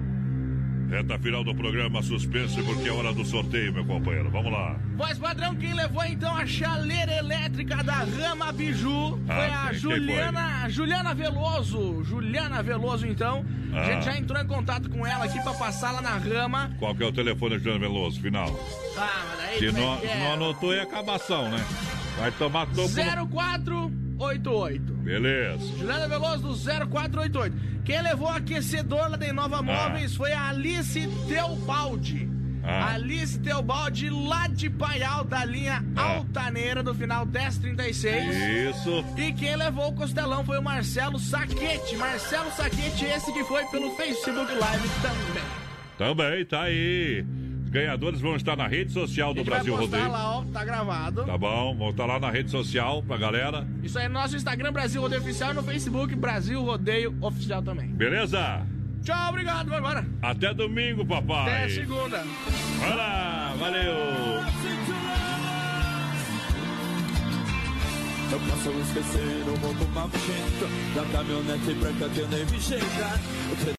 B: Reta final do programa, suspense, porque é hora do sorteio, meu companheiro. Vamos lá.
D: Voz padrão, quem levou então a chaleira elétrica da Rama Biju
B: ah,
D: foi ah, a
B: Juliana, foi?
D: Juliana Veloso. Juliana Veloso, então.
B: Ah.
D: A gente já entrou em contato com ela aqui pra passar lá na Rama.
B: Qual que é o telefone da Juliana Veloso, final?
D: Ah, mas daí.
B: Se
D: é
B: não,
D: é?
B: não anotou, é acabação, né? Vai tomar todo. 04
D: 0488.
B: Beleza.
D: Juliana Veloso do 0488. Quem levou aquecedora aquecedor lá da Inova ah. Móveis foi a Alice Teobaldi.
B: Ah.
D: Alice Teobaldi, lá de Paial, da linha
B: ah.
D: Altaneira, do final 1036.
B: Isso.
D: E quem levou o costelão foi o Marcelo Saquete. Marcelo Saquete, esse que foi pelo Facebook Live também.
B: Também, tá aí. Ganhadores vão estar na rede social do Brasil
D: vai postar
B: Rodeio.
D: lá, ó, tá gravado.
B: Tá bom, vão estar lá na rede social pra galera.
D: Isso aí no nosso Instagram, Brasil Rodeio Oficial, e no Facebook, Brasil Rodeio Oficial também.
B: Beleza?
D: Tchau, obrigado, vai embora.
B: Até domingo, papai.
D: Até segunda.
B: Vai lá, valeu.
S: Eu posso esquecer o mundo maldito Da caminhonete branca que eu nem vi chegar